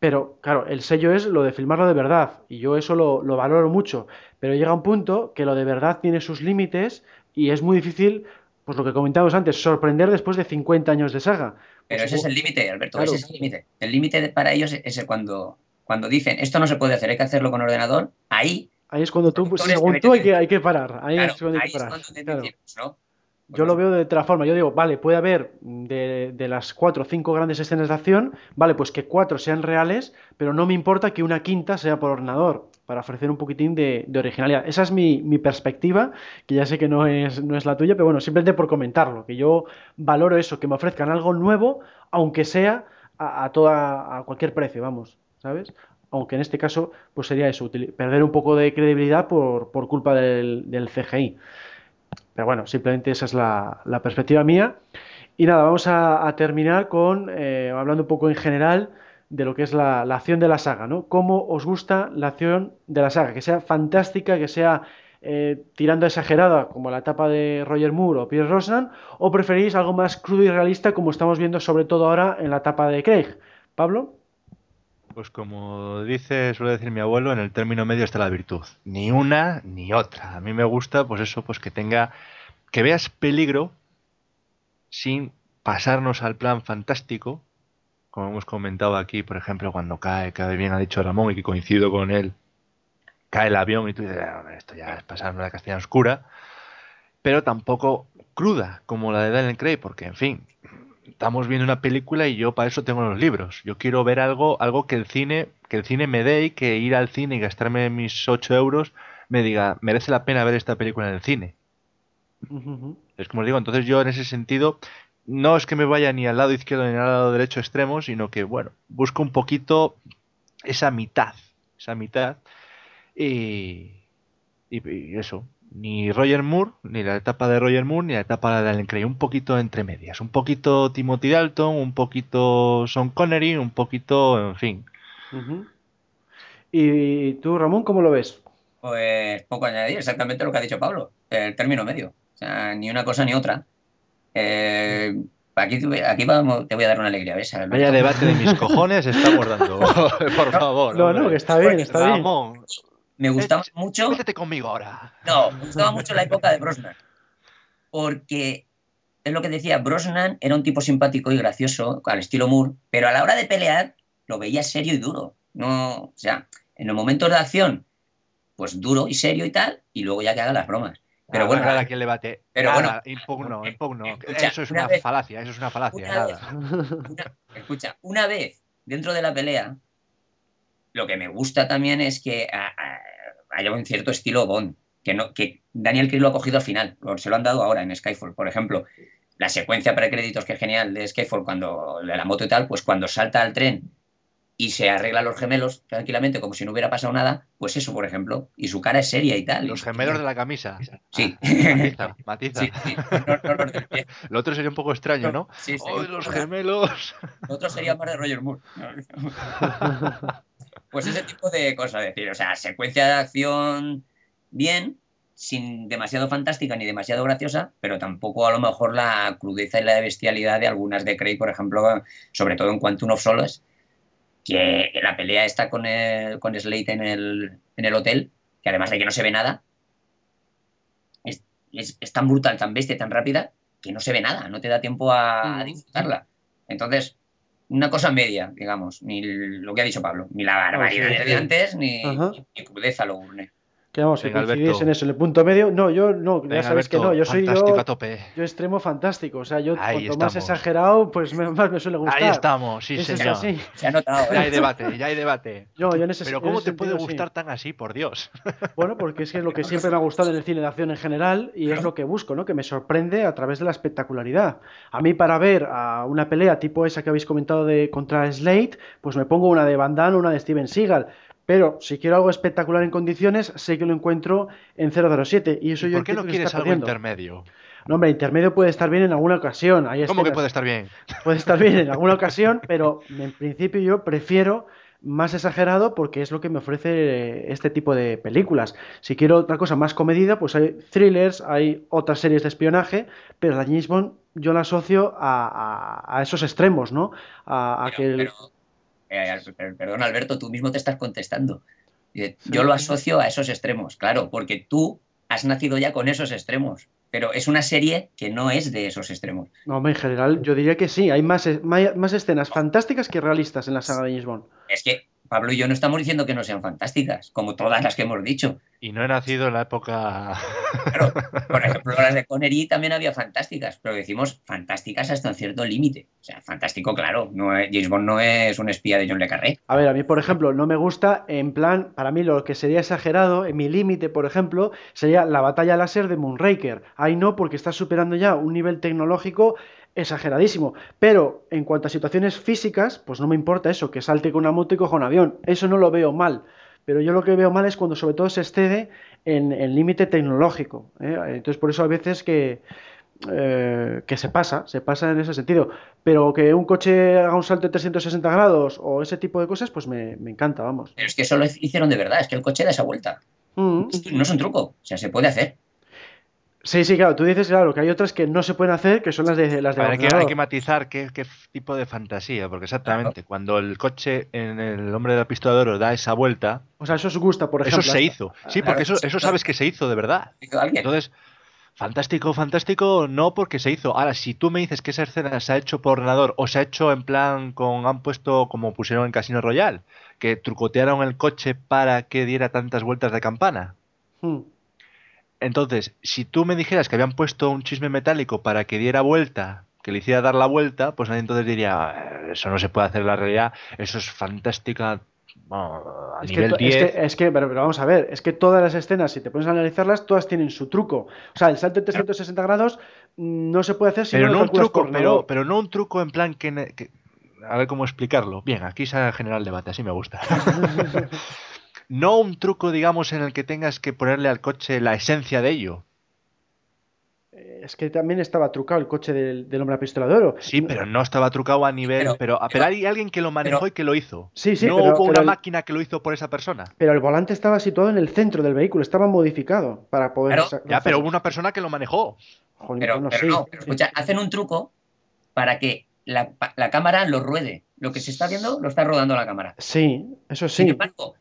Pero claro, el sello es lo de filmarlo de verdad y yo eso lo, lo valoro mucho. Pero llega un punto que lo de verdad tiene sus límites y es muy difícil, pues lo que comentábamos antes, sorprender después de 50 años de saga. Pero Pues, ese es el límite, Alberto, Claro. ese es el límite. El límite para ellos es el cuando, cuando dicen esto no se puede hacer, hay que hacerlo con ordenador, ahí, Ahí es cuando tú, pues, según que tú, hay que, hay que parar. Ahí claro, es cuando hay que es parar. cuando te Claro. ¿no? Yo lo veo de otra forma. Yo digo, vale, puede haber de, de las cuatro o cinco grandes escenas de acción, vale, pues que cuatro sean reales, pero no me importa que una quinta sea por ordenador, para ofrecer un poquitín de, de originalidad. Esa es mi, mi perspectiva, que ya sé que no es, no es la tuya, pero bueno, simplemente por comentarlo, que yo valoro eso, que me ofrezcan algo nuevo, aunque sea a, a toda, a cualquier precio, vamos, ¿sabes? Aunque en este caso, pues sería eso, perder un poco de credibilidad por, por culpa del, del CGI. Pero bueno, simplemente esa es la, perspectiva mía. Y nada, vamos a, terminar con, eh, hablando un poco en general de lo que es la, acción de la saga, ¿no? ¿Cómo os gusta la acción de la saga? Que sea fantástica, que sea eh, tirando exagerada, como la etapa de Roger Moore o Pierce Brosnan, o preferís algo más crudo y realista, como estamos viendo sobre todo ahora en la etapa de Craig. Pablo. Pues como dice, suele decir mi abuelo, en el término medio está la virtud. Ni una ni otra. A mí me gusta, pues eso, pues que tenga, que veas peligro sin pasarnos al plan fantástico, como hemos comentado aquí, por ejemplo, cuando cae, cae bien ha dicho Ramón y que coincido con él, cae el avión y tú dices, "Ah, esto ya es pasarme la castellana oscura, pero tampoco cruda como la de Daniel Craig, porque en fin, estamos viendo una película y yo para eso tengo los libros. Yo quiero ver algo, algo que el cine, que el cine me dé y que ir al cine y gastarme mis 8 euros me diga, merece la pena ver esta película en el cine. Es como os digo, entonces yo en ese sentido no es que me vaya ni al lado izquierdo ni al lado derecho extremo, sino que, bueno, busco un poquito esa mitad, esa mitad. Y, y, eso, ni Roger Moore, ni la etapa de Roger Moore, ni la etapa de Alan Craig, un poquito entre medias, un poquito Timothy Dalton, un poquito Sean Connery, un poquito, en fin. ¿Y tú, Ramón, cómo lo ves? Pues poco añadir, exactamente lo que ha dicho Pablo, el término medio. O sea, ni una cosa ni otra. Eh, aquí, aquí vamos, te voy a dar una alegría, ¿ves? Vaya debate de mis cojones estamos dando, por favor. No, no, que está bien, está bien. Me gustaba mucho. Métete conmigo ahora. No, me gustaba mucho la época de Brosnan. Porque es lo que decía, Brosnan era un tipo simpático y gracioso, al estilo Moore, pero a la hora de pelear lo veía serio y duro. No, o sea, en los momentos de acción, pues duro y serio y tal, y luego ya que haga las bromas. Pero bueno. Pero bueno, impugno, impugno. eso es una, falacia, eso es una falacia. nada. escucha, una vez dentro de la pelea, lo que me gusta también es que haya un cierto estilo Bond, que, no, que Daniel Craig lo ha cogido al final, se lo han dado ahora en Skyfall, por ejemplo. La secuencia pre-créditos que es genial de Skyfall, cuando de la moto y tal, pues cuando salta al tren y se arregla los gemelos tranquilamente como si no hubiera pasado nada, pues eso, por ejemplo, y su cara es seria y tal. Los gemelos de la camisa. Sí. matiza, matiza. Lo otro sería un poco extraño, ¿no? Sí, sí. los gemelos! Lo otro sería más de Roger Moore. Pues ese tipo de cosas, decir, o sea, secuencia de acción bien, sin demasiado fantástica ni demasiado graciosa, pero tampoco a lo mejor la crudeza y la bestialidad de algunas de Craig, por ejemplo, sobre todo en Quantum of Solace, que la pelea está con, el, con Slate en el, en el hotel, que además de que no se ve nada, es, es, tan brutal, tan bestia, tan rápida, que no se ve nada, no te da tiempo a, a disfrutarla. Entonces, una cosa media, digamos, ni lo que ha dicho Pablo, ni la barbaridad de antes, ni, ni, crudeza lo urne. Que vamos, que coincidís en eso, en el punto medio. No, yo no, ya sabes que no, yo soy yo, yo extremo fantástico. O sea, yo cuanto más exagerado, pues más me suele gustar. Ahí estamos, sí, señor. Se ha notado. Ya hay ¿eh? debate, ya hay debate. Yo, yo en ese, Pero ¿cómo te puede gustar tan así, por Dios? Bueno, porque es que es lo que siempre me ha gustado en el cine de acción en general y es lo que busco, ¿no? Que me sorprende a través de la espectacularidad. A mí para ver a una pelea tipo esa que habéis comentado de contra Slate, pues me pongo una de Van Damme, una de Steven Seagal pero si quiero algo espectacular en condiciones, sé que lo encuentro en 007. Y eso ¿Y yo ¿Por qué no quieres algo intermedio? No, hombre, intermedio puede estar bien en alguna ocasión. ¿Cómo que puede estar bien? Puede estar bien en alguna ocasión, pero en principio yo prefiero más exagerado porque es lo que me ofrece este tipo de películas. Si quiero otra cosa más comedida, pues hay thrillers, hay otras series de espionaje, pero la James Bond yo la asocio a, esos extremos, ¿no? A, que eh, perdón, Alberto, tú mismo te estás contestando. Yo lo asocio a esos extremos, claro, porque tú has nacido ya con esos extremos, pero es una serie que no es de esos extremos. No, en general yo diría que sí, hay más, más escenas fantásticas que realistas en la saga de James Bond. Es que Pablo y yo no estamos diciendo que no sean fantásticas, como todas las que hemos dicho. Y no he nacido en la época. Claro, por ejemplo, las de Connery también había fantásticas, pero decimos fantásticas hasta un cierto límite. O sea, fantástico, claro. No James Bond no es un espía de John Le Carré. A ver, a mí, por ejemplo, no me gusta, en plan, para mí lo que sería exagerado, en mi límite, por ejemplo, sería la batalla láser de Moonraker. Ahí no, porque está superando ya un nivel tecnológico exageradísimo. Pero en cuanto a situaciones físicas, pues no me importa eso, que salte con una moto y coja un avión. Eso no lo veo mal. Pero yo lo que veo mal es cuando sobre todo se excede en el límite tecnológico. ¿eh? Entonces por eso a veces que, eh, que se pasa, se pasa en ese sentido. Pero que un coche haga un salto de 360 grados o ese tipo de cosas, pues me, encanta, vamos. Pero es que eso lo hicieron de verdad, es que el coche da esa vuelta. Mm. No es un truco, o sea, se puede hacer. Sí, sí, claro. Tú dices, claro, que hay otras que no se pueden hacer, que son las de las de hay, que, hay que matizar qué, tipo de fantasía, porque exactamente, cuando el coche en el hombre de la pistola de oro da esa vuelta... O sea, eso os gusta, por ejemplo. Eso se hizo. Sí, porque eso, eso sabes que se hizo de verdad. Entonces, fantástico, fantástico, no porque se hizo. Ahora, si tú me dices que esa escena se ha hecho por ordenador o se ha hecho en plan con... Han puesto como pusieron en Casino Royal, que trucotearon el coche para que diera tantas vueltas de campana. Hmm. Entonces, si tú me dijeras que habían puesto un chisme metálico para que diera vuelta, que le hiciera dar la vuelta, pues nadie entonces diría, eh, eso no se puede hacer en la realidad, eso es fantástica. a es nivel que, 10. Es que, pero, vamos a ver, es que todas las escenas, si te pones a analizarlas, todas tienen su truco. O sea, el salto de 360 grados no se puede hacer si Pero no, un truco, pero, pero no un truco en plan que, que- A ver cómo explicarlo. Bien, aquí se ha generado el debate, así me gusta. no un truco, digamos, en el que tengas que ponerle al coche la esencia de ello. Es que también estaba trucado el coche del, del hombre a pistola de oro. Sí, pero no estaba trucado a nivel. Pero- Pero, pero, pero- hay alguien que lo manejó pero- y que lo hizo. Sí, sí, no pero- hubo pero una el- máquina que lo hizo por esa persona. Pero el volante estaba situado en el centro del vehículo, estaba modificado para poder... Claro. Ya, pero hubo una persona que lo manejó. Joder, Pero, bueno, pero sí, no, pero sí. escucha, hacen un truco para que la, cámara lo ruede. Lo que se está viendo lo está rodando la cámara. Sí, eso Sin sí. embargo,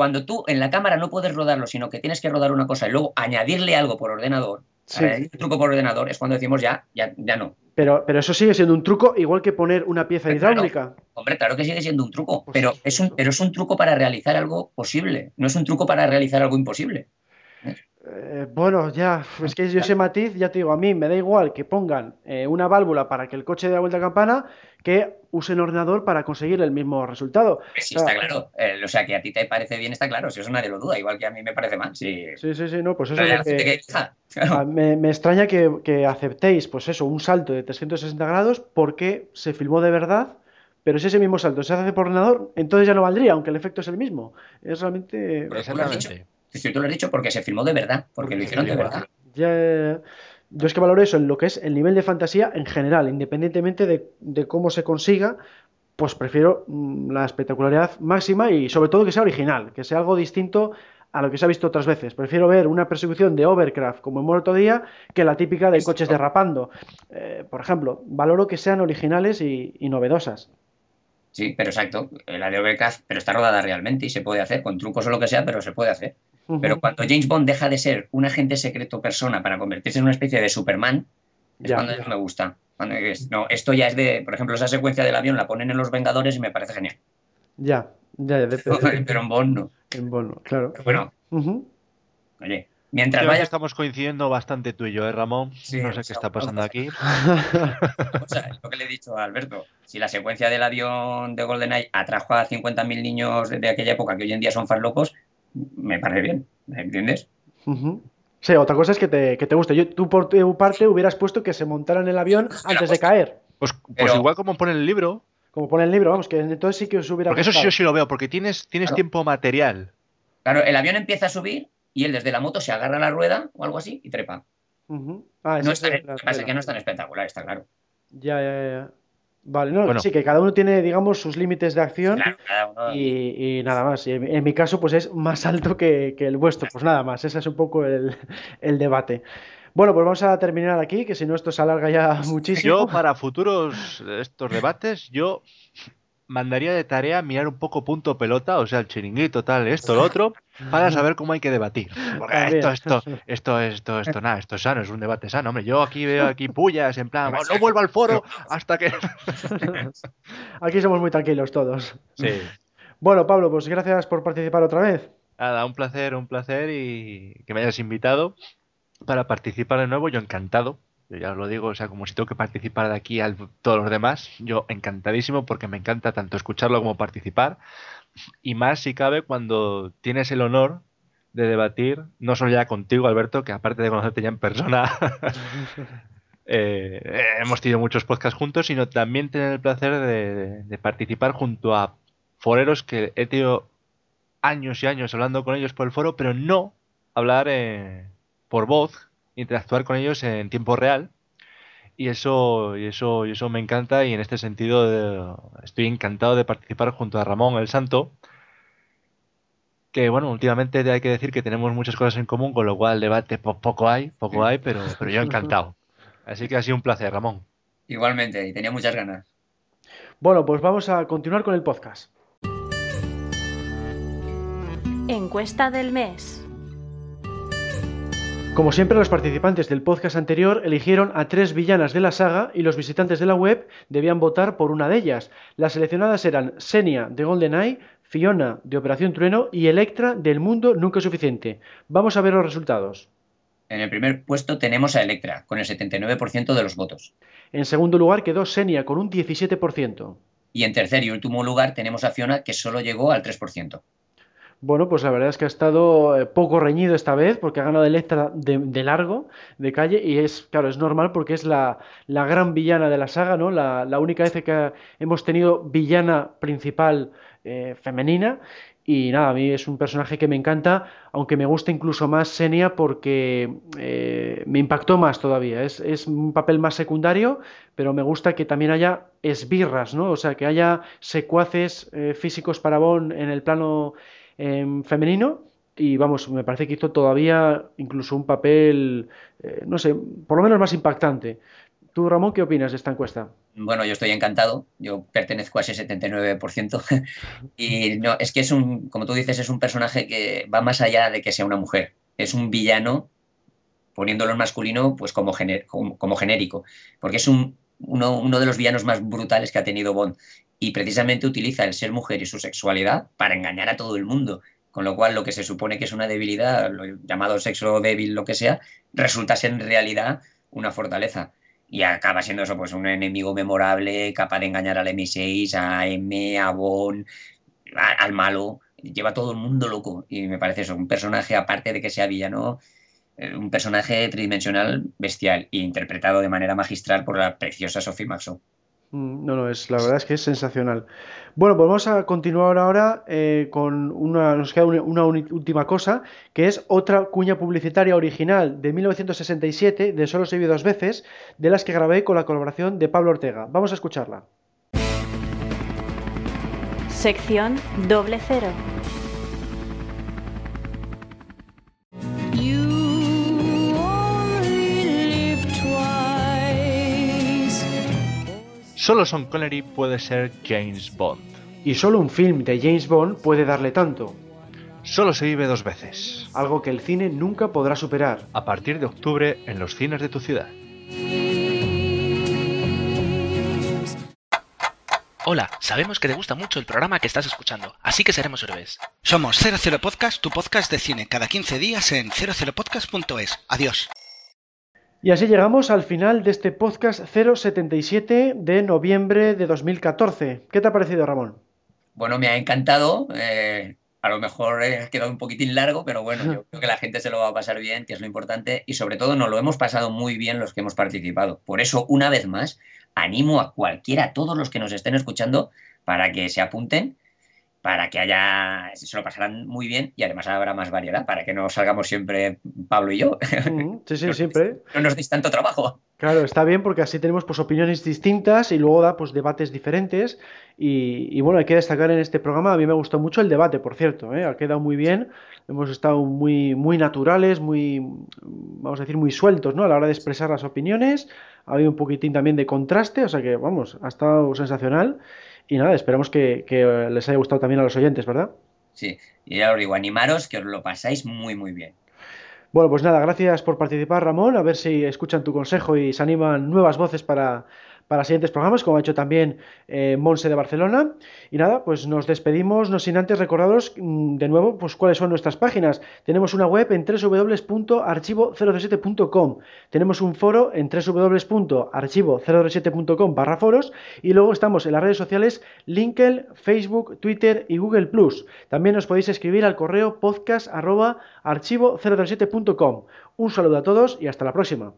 cuando tú en la cámara no puedes rodarlo, sino que tienes que rodar una cosa y luego añadirle algo por ordenador, Sí. añadir un truco por ordenador, es cuando decimos ya, ya, ya no. Pero, pero eso sigue siendo un truco igual que poner una pieza hidráulica. Hombre, claro que sigue siendo un truco, Pues pero sí, es un, eso. pero es un truco para realizar algo posible, no es un truco para realizar algo imposible. Eh, bueno, ya, es que yo ese matiz, ya te digo, a mí me da igual que pongan eh, una válvula para que el coche dé la vuelta a campana que usen ordenador para conseguir el mismo resultado. Sí, O sea, está claro. Eh, o sea, que a ti te parece bien, está claro, si eso nadie lo duda, igual que a mí me parece mal. Sí, Sí, sí, sí, no, pues eso es que... que claro. Me, me extraña que, que aceptéis, pues eso, un salto de 360 grados porque se filmó de verdad, pero si ese mismo salto se hace por ordenador, entonces ya no valdría, aunque el efecto es el mismo. Es realmente... Pero tú lo has dicho. Exactamente. Si tú lo has dicho porque se filmó de verdad, porque lo hicieron de verdad. Ya, yo es que valoro eso en lo que es el nivel de fantasía en general, independientemente de, de cómo se consiga, pues prefiero mm, la espectacularidad máxima y sobre todo que sea original, que sea algo distinto a lo que se ha visto otras veces. Prefiero ver una persecución de Overcraft como en Muerto Día que la típica de coches derrapando. Eh, por ejemplo, valoro que sean originales y, y novedosas. Sí, pero exacto. La de Overcast, pero está rodada realmente y se puede hacer con trucos o lo que sea, pero se puede hacer. Pero cuando James Bond deja de ser un agente secreto persona para convertirse en una especie de Superman, es Ya, cuando ya. no me gusta. Cuando es- no, esto ya es de, por ejemplo, esa secuencia del avión la ponen en Los Vengadores y me parece genial. Ya, ya, ya, de- Pero en Bond no. en Bono, claro. Pero bueno, oye, mientras vaya estamos coincidiendo bastante tú y yo, ¿eh, Ramón? Sí, no sé qué está pasando aquí. O sea, es lo que le he dicho a Alberto. Si la secuencia del avión de GoldenEye atrajo a 50.000 niños de aquella época que hoy en día son farlocos, me parece bien. ¿Me entiendes? Sí, otra cosa es que te, que te guste. Yo, tú por tu parte hubieras puesto que se montaran en el avión antes de caer. Pues, pues Pero- igual como pone el libro, Como pone el libro, vamos, que entonces sí que os hubiera porque eso sí yo sí lo veo, porque tienes, tienes Claro. tiempo material. Claro, el avión empieza a subir y él desde la moto se agarra a la rueda o algo así y trepa. Ujú. Ah, No es tan, es la- lo que pasa es la- que no es tan espectacular, está claro. Ya, ya, ya. Vale, no, Bueno. sí, que cada uno tiene, digamos, sus límites de acción Claro, cada uno- y, y nada más. Y en, en mi caso, pues es más alto que, que el vuestro. Pues nada más, ese es un poco el, el debate. Bueno, pues vamos a terminar aquí, que si no esto se alarga ya muchísimo. Yo, para futuros estos debates, yo mandaría de tarea mirar un poco punto pelota, o sea, el chiringuito, tal, esto, lo otro, para saber cómo hay que debatir. Porque esto, esto, esto, esto, esto, nada, esto es sano, es un debate sano. Hombre, yo aquí veo aquí pullas, en plan, no vuelvo al foro hasta que. Aquí somos muy tranquilos todos. Sí. Bueno, Pablo, pues gracias por participar otra vez. Nada, un placer, un placer y que me hayas invitado para participar de nuevo. Yo encantado. Yo ya os lo digo, o sea, como si tengo que participar de aquí a todos los demás, yo encantadísimo porque me encanta tanto escucharlo como participar. Y más si cabe cuando tienes el honor de debatir, no solo ya contigo, Alberto, que aparte de conocerte ya en persona, eh, eh, hemos tenido muchos podcasts juntos, sino también tener el placer de, de- de participar junto a foreros que he tenido años y años hablando con ellos por el foro, pero no hablar eh, por voz, interactuar con ellos en tiempo real. Y eso, y eso, y eso me encanta y en este sentido eh, estoy encantado de participar junto a Ramón el Santo. Que bueno, últimamente hay que decir que tenemos muchas cosas en común, con lo cual debate po- poco hay, poco hay, pero, pero yo encantado. Así que ha sido un placer, Ramón. Igualmente, y tenía muchas ganas. Bueno, pues vamos a continuar con el podcast. Encuesta del mes. Como siempre, los participantes del podcast anterior eligieron a tres villanas de la saga y los visitantes de la web debían votar por una de ellas. Las seleccionadas eran Senia de GoldenEye, Fiona de Operación Trueno y Electra del Mundo Nunca es Suficiente. Vamos a ver los resultados. En el primer puesto tenemos a Electra, con el 79% de los votos. En segundo lugar quedó Senia con un 17%. Y en tercer y último lugar tenemos a Fiona, que solo llegó al 3%. Bueno, pues la verdad es que ha estado eh, poco reñido esta vez porque ha ganado Electra de, de largo, de calle, y es, claro, es normal porque es la, la gran villana de la saga, ¿no? La, la única vez que hemos tenido villana principal eh, femenina. Y nada, a mí es un personaje que me encanta, aunque me gusta incluso más Senia porque eh, me impactó más todavía. Es, es, un papel más secundario, pero me gusta que también haya esbirras, ¿no? O sea, que haya secuaces físicos para Bon en el plano em, femenino. Y vamos, me parece que hizo todavía incluso un papel, eh, no sé, por lo menos más impactante. ¿Tú, Ramón, qué opinas de esta encuesta? Bueno, yo estoy encantado. Yo pertenezco a ese 79%. y no, es que es un, como tú dices, es un personaje que va más allá de que sea una mujer. Es un villano, poniéndolo en masculino, pues como, como, como genérico. Porque es un, uno, uno, de los villanos más brutales que ha tenido Bond. Y precisamente utiliza el ser mujer y su sexualidad para engañar a todo el mundo. Con lo cual, lo que se supone que es una debilidad, lo llamado sexo débil, lo que sea, resulta ser en realidad una fortaleza y acaba siendo eso, pues un enemigo memorable, capaz de engañar al M6, a M, a Bon, al malo, lleva a todo el mundo loco y me parece eso, un personaje aparte de que sea villano, eh, un personaje tridimensional bestial e interpretado de manera magistral por la preciosa Sophie Maxo. Mm, no, no, es, la verdad es que es sensacional. Bueno, pues vamos a continuar ahora eh, con una, nos queda una, última cosa, que es otra cuña publicitaria original de 1967, de Solo se vive dos veces, de las que grabé con la colaboración de Pablo Ortega. Vamos a escucharla. Sección doble cero. Solo Sean Connery puede ser James Bond. Y solo un film de James Bond puede darle tanto. Solo se vive dos veces. Algo que el cine nunca podrá superar. A partir de octubre en los cines de tu ciudad. Hola, sabemos que te gusta mucho el programa que estás escuchando, así que seremos héroes. Somos 00 Podcast, tu podcast de cine, cada 15 días en 00podcast.es. Adiós. Y así llegamos al final de este podcast 077 de noviembre de 2014. ¿Qué te ha parecido, Ramón? Bueno, me ha encantado. Eh, a lo mejor ha quedado un poquitín largo, pero bueno, yo creo que la gente se lo va a pasar bien, que es lo importante. Y sobre todo nos lo hemos pasado muy bien los que hemos participado. Por eso, una vez más, animo a cualquiera, a todos los que nos estén escuchando, para que se apunten para que haya, se lo pasarán muy bien y además habrá más variedad, para que no salgamos siempre Pablo y yo. Sí, sí, siempre. No nos deis tanto trabajo. Claro, está bien porque así tenemos pues opiniones distintas y luego da pues debates diferentes y, y bueno, hay que destacar en este programa, a mí me gustó mucho el debate, por cierto, ¿eh? ha quedado muy bien, hemos estado muy, muy naturales, muy, vamos a decir, muy sueltos, ¿no? A la hora de expresar las opiniones, ha habido un poquitín también de contraste, o sea que, vamos, ha estado sensacional. Y nada, esperamos que, que, les haya gustado también a los oyentes, ¿verdad? Sí, y ya os digo, animaros que os lo pasáis muy, muy bien. Bueno, pues nada, gracias por participar, Ramón. A ver si escuchan tu consejo y se animan nuevas voces para, para siguientes programas, como ha hecho también eh, Monse de Barcelona. Y nada, pues nos despedimos, no sin antes recordaros mm, de nuevo pues cuáles son nuestras páginas. Tenemos una web en www.archivo037.com, tenemos un foro en www.archivo037.com barra foros y luego estamos en las redes sociales LinkedIn, Facebook, Twitter y Google Plus. También os podéis escribir al correo podcast archivo037.com. Un saludo a todos y hasta la próxima.